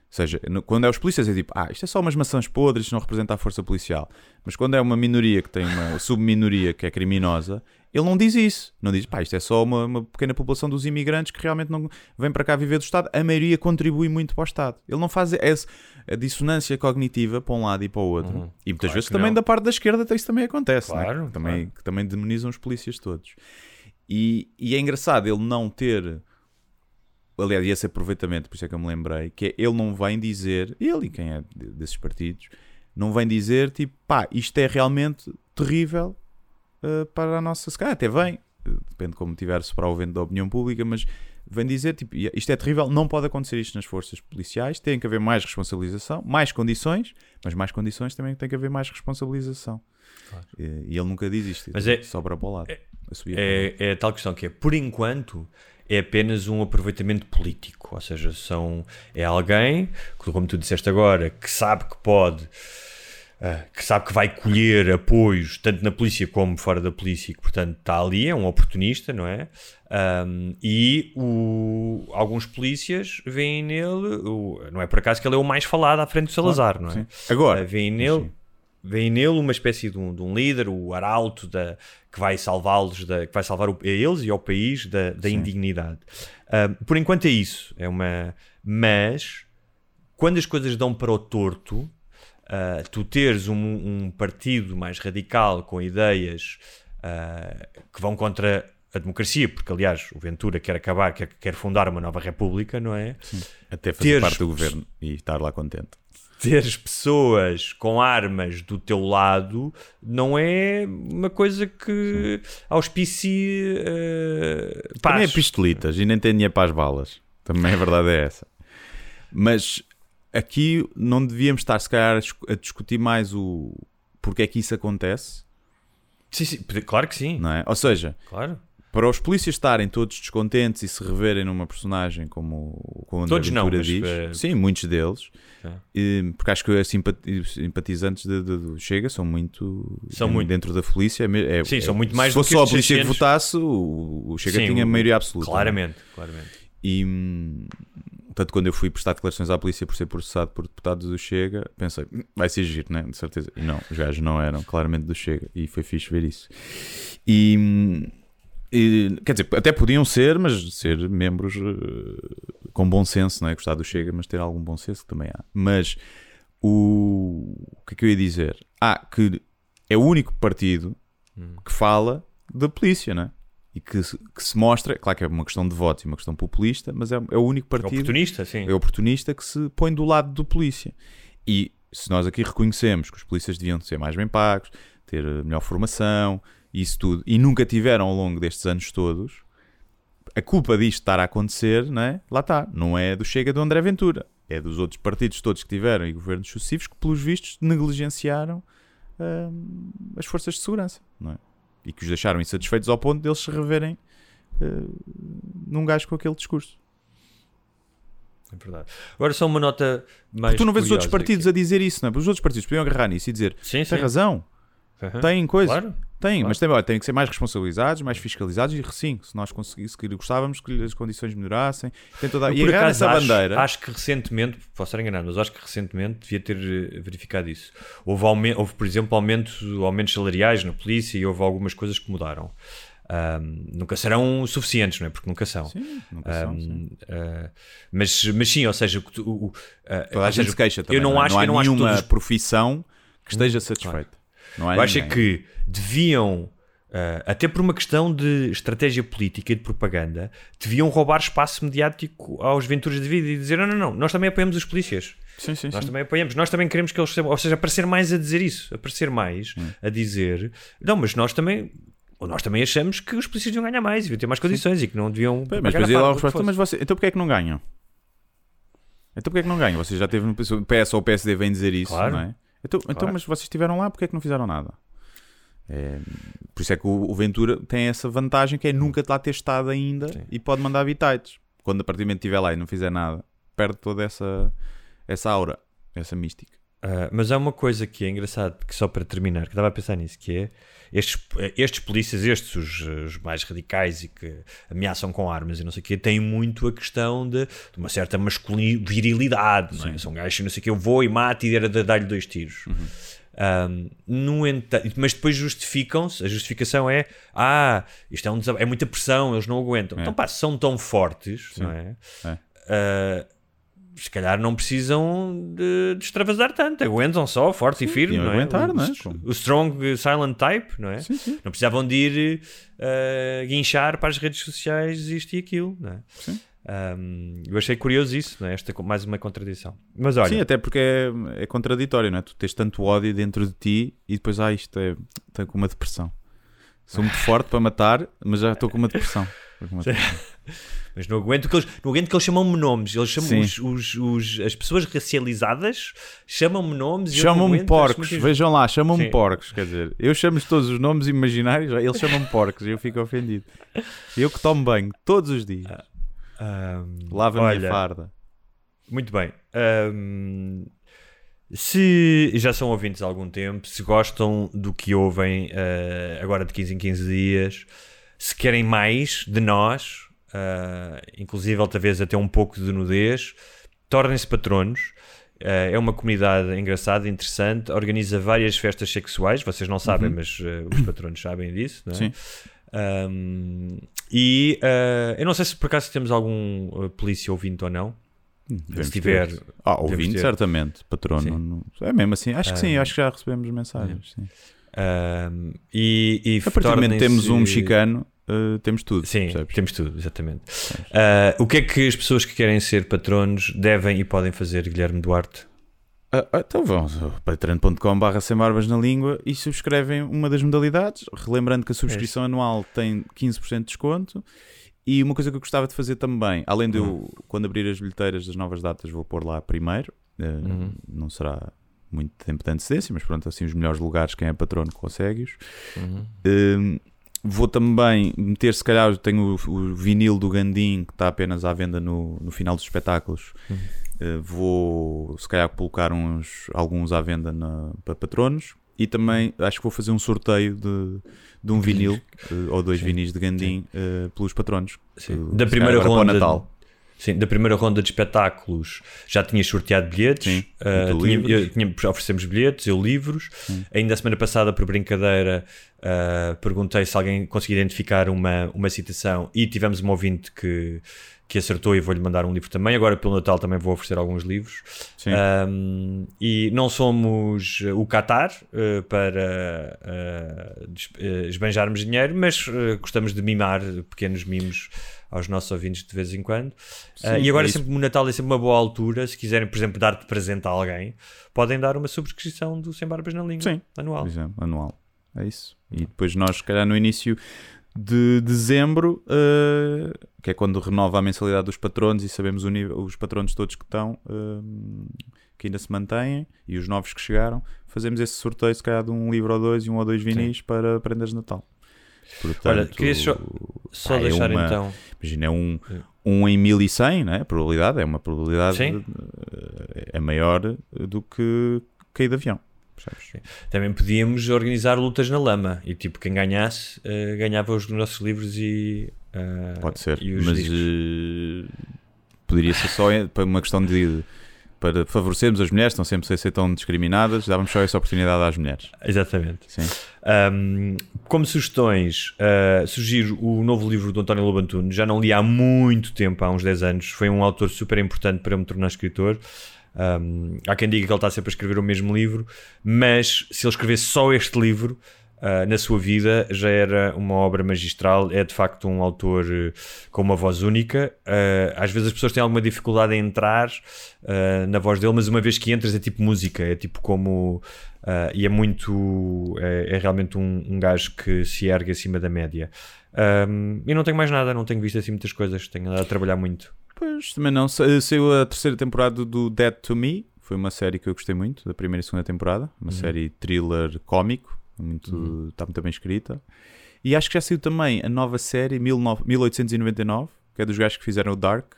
Ou seja, no- quando é os polícias é tipo, ah, isto é só umas maçãs podres, isto não representa a força policial. Mas quando é uma minoria que tem uma subminoria que é criminosa, ele não diz isso. Não diz, pá, isto é só uma, uma pequena população dos imigrantes que realmente não vem para cá viver do Estado. A maioria contribui muito para o Estado. Ele não faz esse, a dissonância cognitiva para um lado e para o outro. Uhum. E muitas Claro vezes também não. da parte da esquerda isso também acontece. é? Claro, Que também, claro. que também demonizam os polícias todos. E, e é engraçado ele não ter. Aliás, e esse aproveitamento, por isso é que eu me lembrei, que é ele não vem dizer, ele e quem é de- desses partidos, não vem dizer tipo, pá, isto é realmente terrível uh, para a nossa. Se calhar até vem, uh, depende de como tiver para o vento da opinião pública, mas vem dizer tipo, isto é terrível, não pode acontecer isto nas forças policiais, tem que haver mais responsabilização, mais condições, mas mais condições também tem que haver mais responsabilização. E, e ele nunca diz isto, Mas é- sobra para o lado. lado. É, é a tal questão que é, por enquanto, é apenas um aproveitamento político. Ou seja, são, é alguém, como tu disseste agora, que sabe que pode, ah, que sabe que vai colher apoios, tanto na polícia como fora da polícia, e que, portanto, está ali, é um oportunista, não é? Ahm, e o- alguns polícias veem nele, o- não é por acaso que ele é o mais falado à frente do Salazar, não é? sim. Agora, Ah, veem nele veem nele uma espécie de um, de um líder, o arauto da, que vai salvá-los, da- que vai salvar o- a eles e ao país da, da indignidade. Ah, por enquanto é isso, é uma. Mas quando as coisas dão para o torto, ah, tu teres um, um partido mais radical com ideias ah, que vão contra a democracia, porque aliás o Ventura quer acabar, quer, quer fundar uma nova república, não é? até fazer teres- parte do governo e estar lá contente. Teres pessoas com armas do teu lado não é uma coisa que auspicie uh, paz. Também é pistolitas e nem tem dinheiro para as balas. Também a verdade é essa. Mas aqui não devíamos estar, se calhar, a discutir mais o porque é que isso acontece, Sim, sim, claro que sim. não é? Ou seja, Claro. Para os polícias estarem todos descontentes e se reverem numa personagem como, como o André Todos não, mas, diz, eh, sim, muitos deles, e- porque acho que os simpati- os simpatizantes de- de- do Chega são muito, São muito. dentro da polícia. é é- Sim, é- são muito mais Se do fosse que só a polícia que 600. votasse, o, o Chega Sim, tinha maioria absoluta. não é? Claramente, claramente. E hum, tanto quando eu fui prestar declarações à polícia por ser processado por deputados do Chega, pensei, "Hum, vai ser giro, né? De certeza. E não, os gajos não eram claramente do Chega. E foi fixe ver isso. E, hum, e, quer dizer, até podiam ser, mas ser membros eh, com bom senso, não é? Gostar do Chega, mas ter algum bom senso que também há. Mas o, o que é que eu ia dizer? Ah, que é o único partido que fala da polícia, não é? E que, se- que se mostra, claro que é uma questão de votos e uma questão populista, mas é, é o único partido Oportunista, sim. é oportunista que se põe do lado do polícia. E se nós aqui reconhecemos que os polícias deviam ser mais bem pagos, ter eh, melhor formação, isso tudo, e nunca tiveram ao longo destes anos todos, a culpa disto estar a acontecer, não é? lá está, não é do Chega do André Ventura, é dos outros partidos todos que tiveram e governos sucessivos que, pelos vistos, negligenciaram hum, as forças de segurança, não é? E que os deixaram insatisfeitos ao ponto deles se reverem eh, num gajo com aquele discurso. É verdade. Agora só uma nota mais. Porque tu não vês os outros partidos a dizer isso, não é? Os outros partidos podiam agarrar nisso e dizer Sim, tem sim. razão, Aham. tem coisa. Claro. Tem, mas tem, olha, que ser mais responsabilizados, mais fiscalizados e sim, se nós conseguíssemos, que gostávamos que as condições melhorassem, tem toda a... E por agarrar acaso, essa acho, bandeira. acho que recentemente, posso estar enganado, mas acho que recentemente devia ter eh, verificado isso. Houve, aumen- houve por exemplo, aumento, aumentos salariais na polícia e houve algumas coisas que mudaram. Ahm, nunca serão suficientes, não é? Porque nunca são. Sim, nunca são, sim. ah, mas, mas sim, ou seja, o o- ah, Toda a gente seja, se queixa também. Eu não, é? acho, há eu não acho que nenhuma todos os profissão que esteja satisfeita. Não há eu acho é ninguém. que deviam, ah, até por uma questão de estratégia política e de propaganda, deviam roubar espaço mediático aos Venturas de Vida e dizer: não, não, não, nós também apoiamos os polícias. Sim, sim, Nós sim. também apoiamos, nós também queremos que eles sejam, ou seja, aparecer mais a dizer isso, aparecer mais Hum. a dizer, não, mas nós também, ou nós também achamos que os polícias deviam ganhar mais e deviam ter mais condições e que não deviam. Pagar Mas a depois ia lá farda, a o que resposta, fosse." mas você, então porquê é que não ganham? Então porquê é que não ganham? Você já teve no o PS ou o PSD vem dizer isso, Claro. não é? Então, então, Claro. mas vocês estiveram lá, porquê é que não fizeram nada? É, por isso é que o, o Ventura tem essa vantagem que é nunca lá ter estado ainda Sim. e pode mandar bitites. Quando a partir do momento estiver lá e não fizer nada, perde toda essa, essa aura, essa mística. Ah, mas há uma coisa que é engraçado, que só para terminar, que estava a pensar nisso, que é estes, estes polícias, estes, os, os mais radicais e que ameaçam com armas e não sei o quê, têm muito a questão de, de uma certa masculin, virilidade, não é? São gajos, não sei o quê, eu vou e mato e era de dar-lhe dois tiros. Um, no entanto, mas depois justificam-se, a justificação é ah, isto é, um é muita pressão, eles não aguentam. É. Então pá, são tão fortes, não é? É. Ah, se calhar não precisam de, de extravasar tanto, aguentam só, forte e firme, não é? aguentar, o, não é? o strong silent type, não é? Sim, sim. Não precisavam de ir ah, guinchar para as redes sociais isto e aquilo, não é? Sim. Um, eu achei curioso isso, não é? Esta mais uma contradição. Mas olha, Sim, até porque é, é contraditório, não é? Tu tens tanto ódio dentro de ti e depois, ah, isto é. Estou com uma depressão. Sou muito forte para matar, mas já estou com uma depressão. Estou com uma depressão. Mas não aguento que eles, não aguento que eles chamam-me nomes. Eles chamam os, os, os- as pessoas racializadas chamam-me nomes e Chamam-me porcos, vejam lá, chamam-me porcos. Quer dizer, eu chamo-lhes todos os nomes imaginários, eles chamam-me porcos e eu fico ofendido. Eu que tomo banho todos os dias, Ahm, lavo a minha farda. Muito bem. Ahm, se já são ouvintes há algum tempo, se gostam do que ouvem ah, agora de 15 em 15 dias, se querem mais de nós, ah, inclusive talvez até um pouco de nudez, tornem-se patronos. Ah, é uma comunidade engraçada, interessante, organiza várias festas sexuais. Vocês não sabem, mas ah, os patronos sabem disso, não é? Sim. Um, e uh, eu não sei se por acaso temos algum uh, polícia ouvinte ou não. Devemos se tiver, ter. Ah, ouvindo, ter. certamente, patrono. Sim. É mesmo assim, acho que sim, acho que já recebemos mensagens. Sim. Um, e, e A partir do momento temos um mexicano, eh, temos tudo. Sim, percebes? temos tudo, exatamente. Uh, o que é que as pessoas que querem ser patronos devem e podem fazer, Guilherme Duarte? Ah, então vão patreon.com.br sem barbas na língua e subscrevem uma das modalidades. Relembrando que a subscrição anual tem 15% de desconto. E uma coisa que eu gostava de fazer também, além de eu, quando abrir as bilheteiras das novas datas, vou pôr lá primeiro. eh, Uhum. Não será muito tempo de antecedência, mas pronto, assim os melhores lugares, quem é patrono consegue-os. Eh, vou também meter, se calhar, tenho o, o vinil do Gandim que está apenas à venda no, no final dos espetáculos. Uh, vou se calhar colocar uns, alguns à venda na- para patronos e também acho que vou fazer um sorteio de, de um vinil uh, ou dois vinis de Gandim uh, pelos patronos Sim. Da primeira ronda. Natal. Sim, da primeira ronda de espetáculos já tinhas sorteado bilhetes, Sim, uh, tinha- eu- tinha- oferecemos bilhetes, eu livros. Ainda a semana passada, por brincadeira, uh, perguntei se alguém conseguia identificar uma, uma citação e tivemos um ouvinte que, que acertou e vou-lhe mandar um livro também. Agora, pelo Natal, também vou oferecer alguns livros. Sim. Um, e não somos o Qatar uh, para uh, esbanjarmos dinheiro, mas gostamos de mimar pequenos mimos aos nossos ouvintes de vez em quando. Uh, Sim, e agora, é sempre, o Natal é sempre uma boa altura. Se quiserem, por exemplo, dar de presente a alguém, podem dar uma subscrição do Sem Barbas na Língua Sim. anual. Exemplo, anual. É isso. E depois nós, se calhar, no início de dezembro, uh, que é quando renova a mensalidade dos patronos e sabemos nível, os patronos todos que estão, um, que ainda se mantêm e os novos que chegaram, fazemos esse sorteio, se calhar, de um livro ou dois e um ou dois vinis para prendas de Natal. Portanto, Olha, queria só- Só pá, é deixar uma- então. Imagina, é um, um em 1100, né? a probabilidade é uma probabilidade Sim. eh, é maior do que cair de avião. percebes? Também podíamos organizar lutas na lama e tipo, quem ganhasse eh, ganhava os nossos livros e. eh, Pode ser, e mas eh, poderia ser só para uma questão de para favorecermos as mulheres, estão sempre a ser tão discriminadas, dávamos só essa oportunidade às mulheres. Exatamente. Sim. Um, como sugestões, uh, sugiro o novo livro do António Lobantuno. Já não li há muito tempo, há uns 10 anos. Foi um autor super importante para eu me tornar escritor. Um, há quem diga que ele está sempre a escrever o mesmo livro, mas se ele escrevesse só este livro uh, na sua vida, já era uma obra magistral. É de facto um autor uh, com uma voz única. Uh, às vezes as pessoas têm alguma dificuldade em entrar uh, na voz dele, mas uma vez que entras é tipo música, é tipo como. E é muito. É, é realmente um, um gajo que se ergue acima da média. Um, e não tenho mais nada, não tenho visto assim muitas coisas, tenho andado a trabalhar muito. Pois, também não. Sa- Saiu a terceira temporada do Dead to Me. Foi uma série que eu gostei muito, da primeira e segunda temporada. Uma série thriller cómico. Muito, Está muito bem escrita. E acho que já saiu também a nova série 19 1899, que é dos gajos que fizeram o Dark.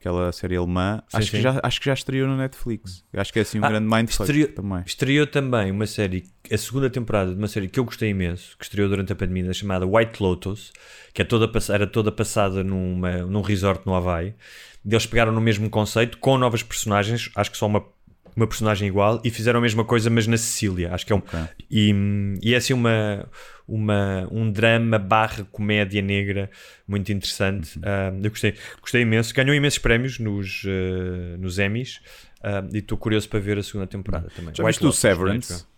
Aquela série alemã. Sim, acho, Que sim. já, acho que já estreou no Netflix. Acho que é assim um Ah, grande mindfuck estreou- também. Estreou também uma série, a segunda temporada de uma série que eu gostei imenso, que estreou durante a pandemia, chamada White Lotus, que é toda, era toda passada numa, num resort no Havaí. Eles pegaram no mesmo conceito, com novas personagens, acho que só uma, uma personagem igual, e fizeram a mesma coisa, mas na Sicília. Acho que é um. Ok. E, e é assim uma, uma, um drama barra comédia negra muito interessante. Uhum. Ah, eu gostei, gostei imenso. Ganhou imensos prémios nos, ah, nos Emmys. ah, e estou curioso para ver a segunda temporada também. Já White viste o Lotus, Severance?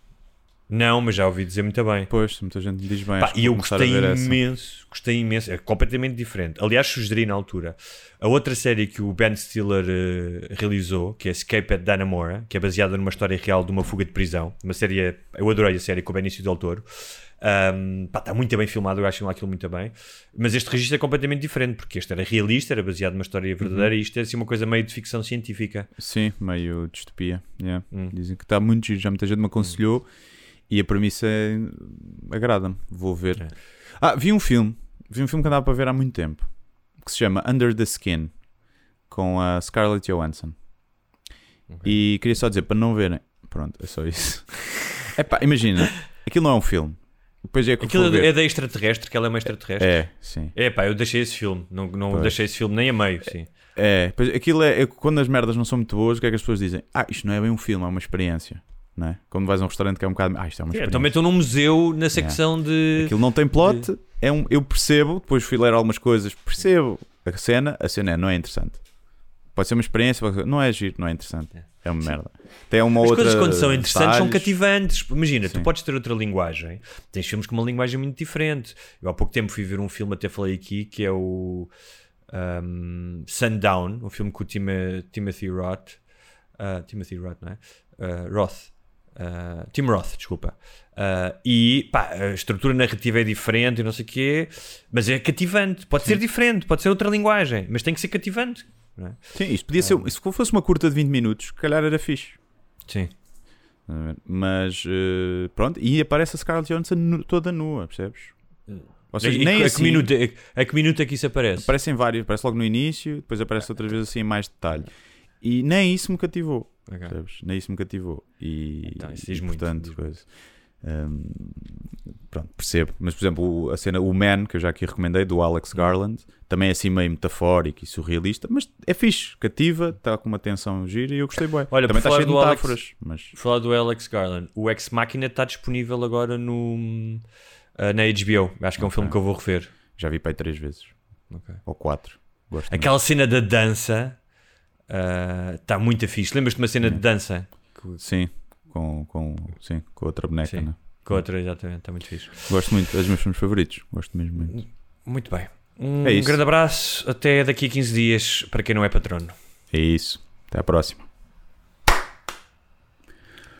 Não, mas já ouvi dizer muito bem. Pois, muita gente me diz bem. Pá, e eu gostei ver essa. imenso, gostei imenso, é completamente diferente. Aliás, sugeri na altura a outra série que o Ben Stiller eh, realizou, que é Escape at Dannemora, que é baseada numa história real de uma fuga de prisão. Uma série, eu adorei a série com o Benício Del Toro. Um, pá, está muito bem filmado, eu acho aquilo muito bem. Mas este registro é completamente diferente, porque este era realista, era baseado numa história verdadeira Uhum. e isto é assim uma coisa meio de ficção científica. Sim, meio distopia. yeah. Hum. Dizem que está muito giro, já muita gente me aconselhou e a premissa é... agrada-me. Vou ver. É. Ah, vi um filme, vi um filme que andava para ver há muito tempo que se chama Under the Skin com a Scarlett Johansson. E queria só dizer para não verem. Pronto, é só isso. É pá, imagina, aquilo não é um filme. Depois é que Aquilo é da extraterrestre, que ela é uma extraterrestre. É, sim. É pá, eu deixei esse filme, não, não Pois. deixei esse filme nem a meio, sim. É, pois aquilo é, é quando as merdas não são muito boas, o que é que as pessoas dizem? Ah, isto não é bem um filme, é uma experiência. Não é? Quando vais a um restaurante que é um bocado. Ah, isto é uma É, experiência. também estou num museu na secção de. Aquilo não tem plot, é um, eu percebo, depois fui ler algumas coisas, percebo a cena, a cena é, não é interessante. Pode ser uma experiência, não é giro, não é interessante. É uma merda. Tem uma As outra. coisas quando são interessantes são cativantes. Imagina, tu Sim. podes ter outra linguagem. Tens filmes com uma linguagem muito diferente. Eu há pouco tempo fui ver um filme, até falei aqui, que é o um, Sundown, um filme com o Tim- Timothy Roth. Uh, Timothy Roth, não é? Uh, Roth. Uh, Tim Roth, desculpa. Uh, e pá, a estrutura narrativa é diferente e não sei o quê, mas é cativante. Pode ser diferente, pode ser outra linguagem, mas tem que ser cativante. é? Sim, isto podia ser. Se fosse uma curta de 20 minutos, se calhar era fixe. Sim. Mas eh, pronto, e aparece a Scarlett Johansson toda nua, percebes? Ou seja, E- nem a, assim, que minuto, a, que minuto é que isso aparece? aparecem vários, aparece logo no início, depois aparece outras vezes assim em mais detalhe. E nem isso me cativou, Ok. percebes? Nem isso me cativou. E, Então, isso diz e, muito, portanto, diz coisa. Hum, pronto, percebo. Mas, por exemplo, a cena O Man, que eu já aqui recomendei, do Alex Garland, também é assim meio metafórico e surrealista, mas é fixe, cativa, está com uma tensão gira e eu gostei bem. Olha, também está cheio de do Alex- metáforas, mas falar do Alex Garland, o Ex Machina está disponível agora no, ah, na HBO. Acho que é um filme que eu vou rever. já vi para aí três vezes. Ou quatro. Gosto muito. Aquela cena da dança está muito fixe. Lembras-te de uma cena de dança? Sim, com, com, sim, com outra boneca. Sim. né? Com outra, exatamente, está muito fixe. Gosto muito, é dos meus filmes favoritos. Gosto mesmo muito. Muito bem. Um É grande abraço. Até daqui a 15 dias para quem não é patrono. É isso. Até à próxima.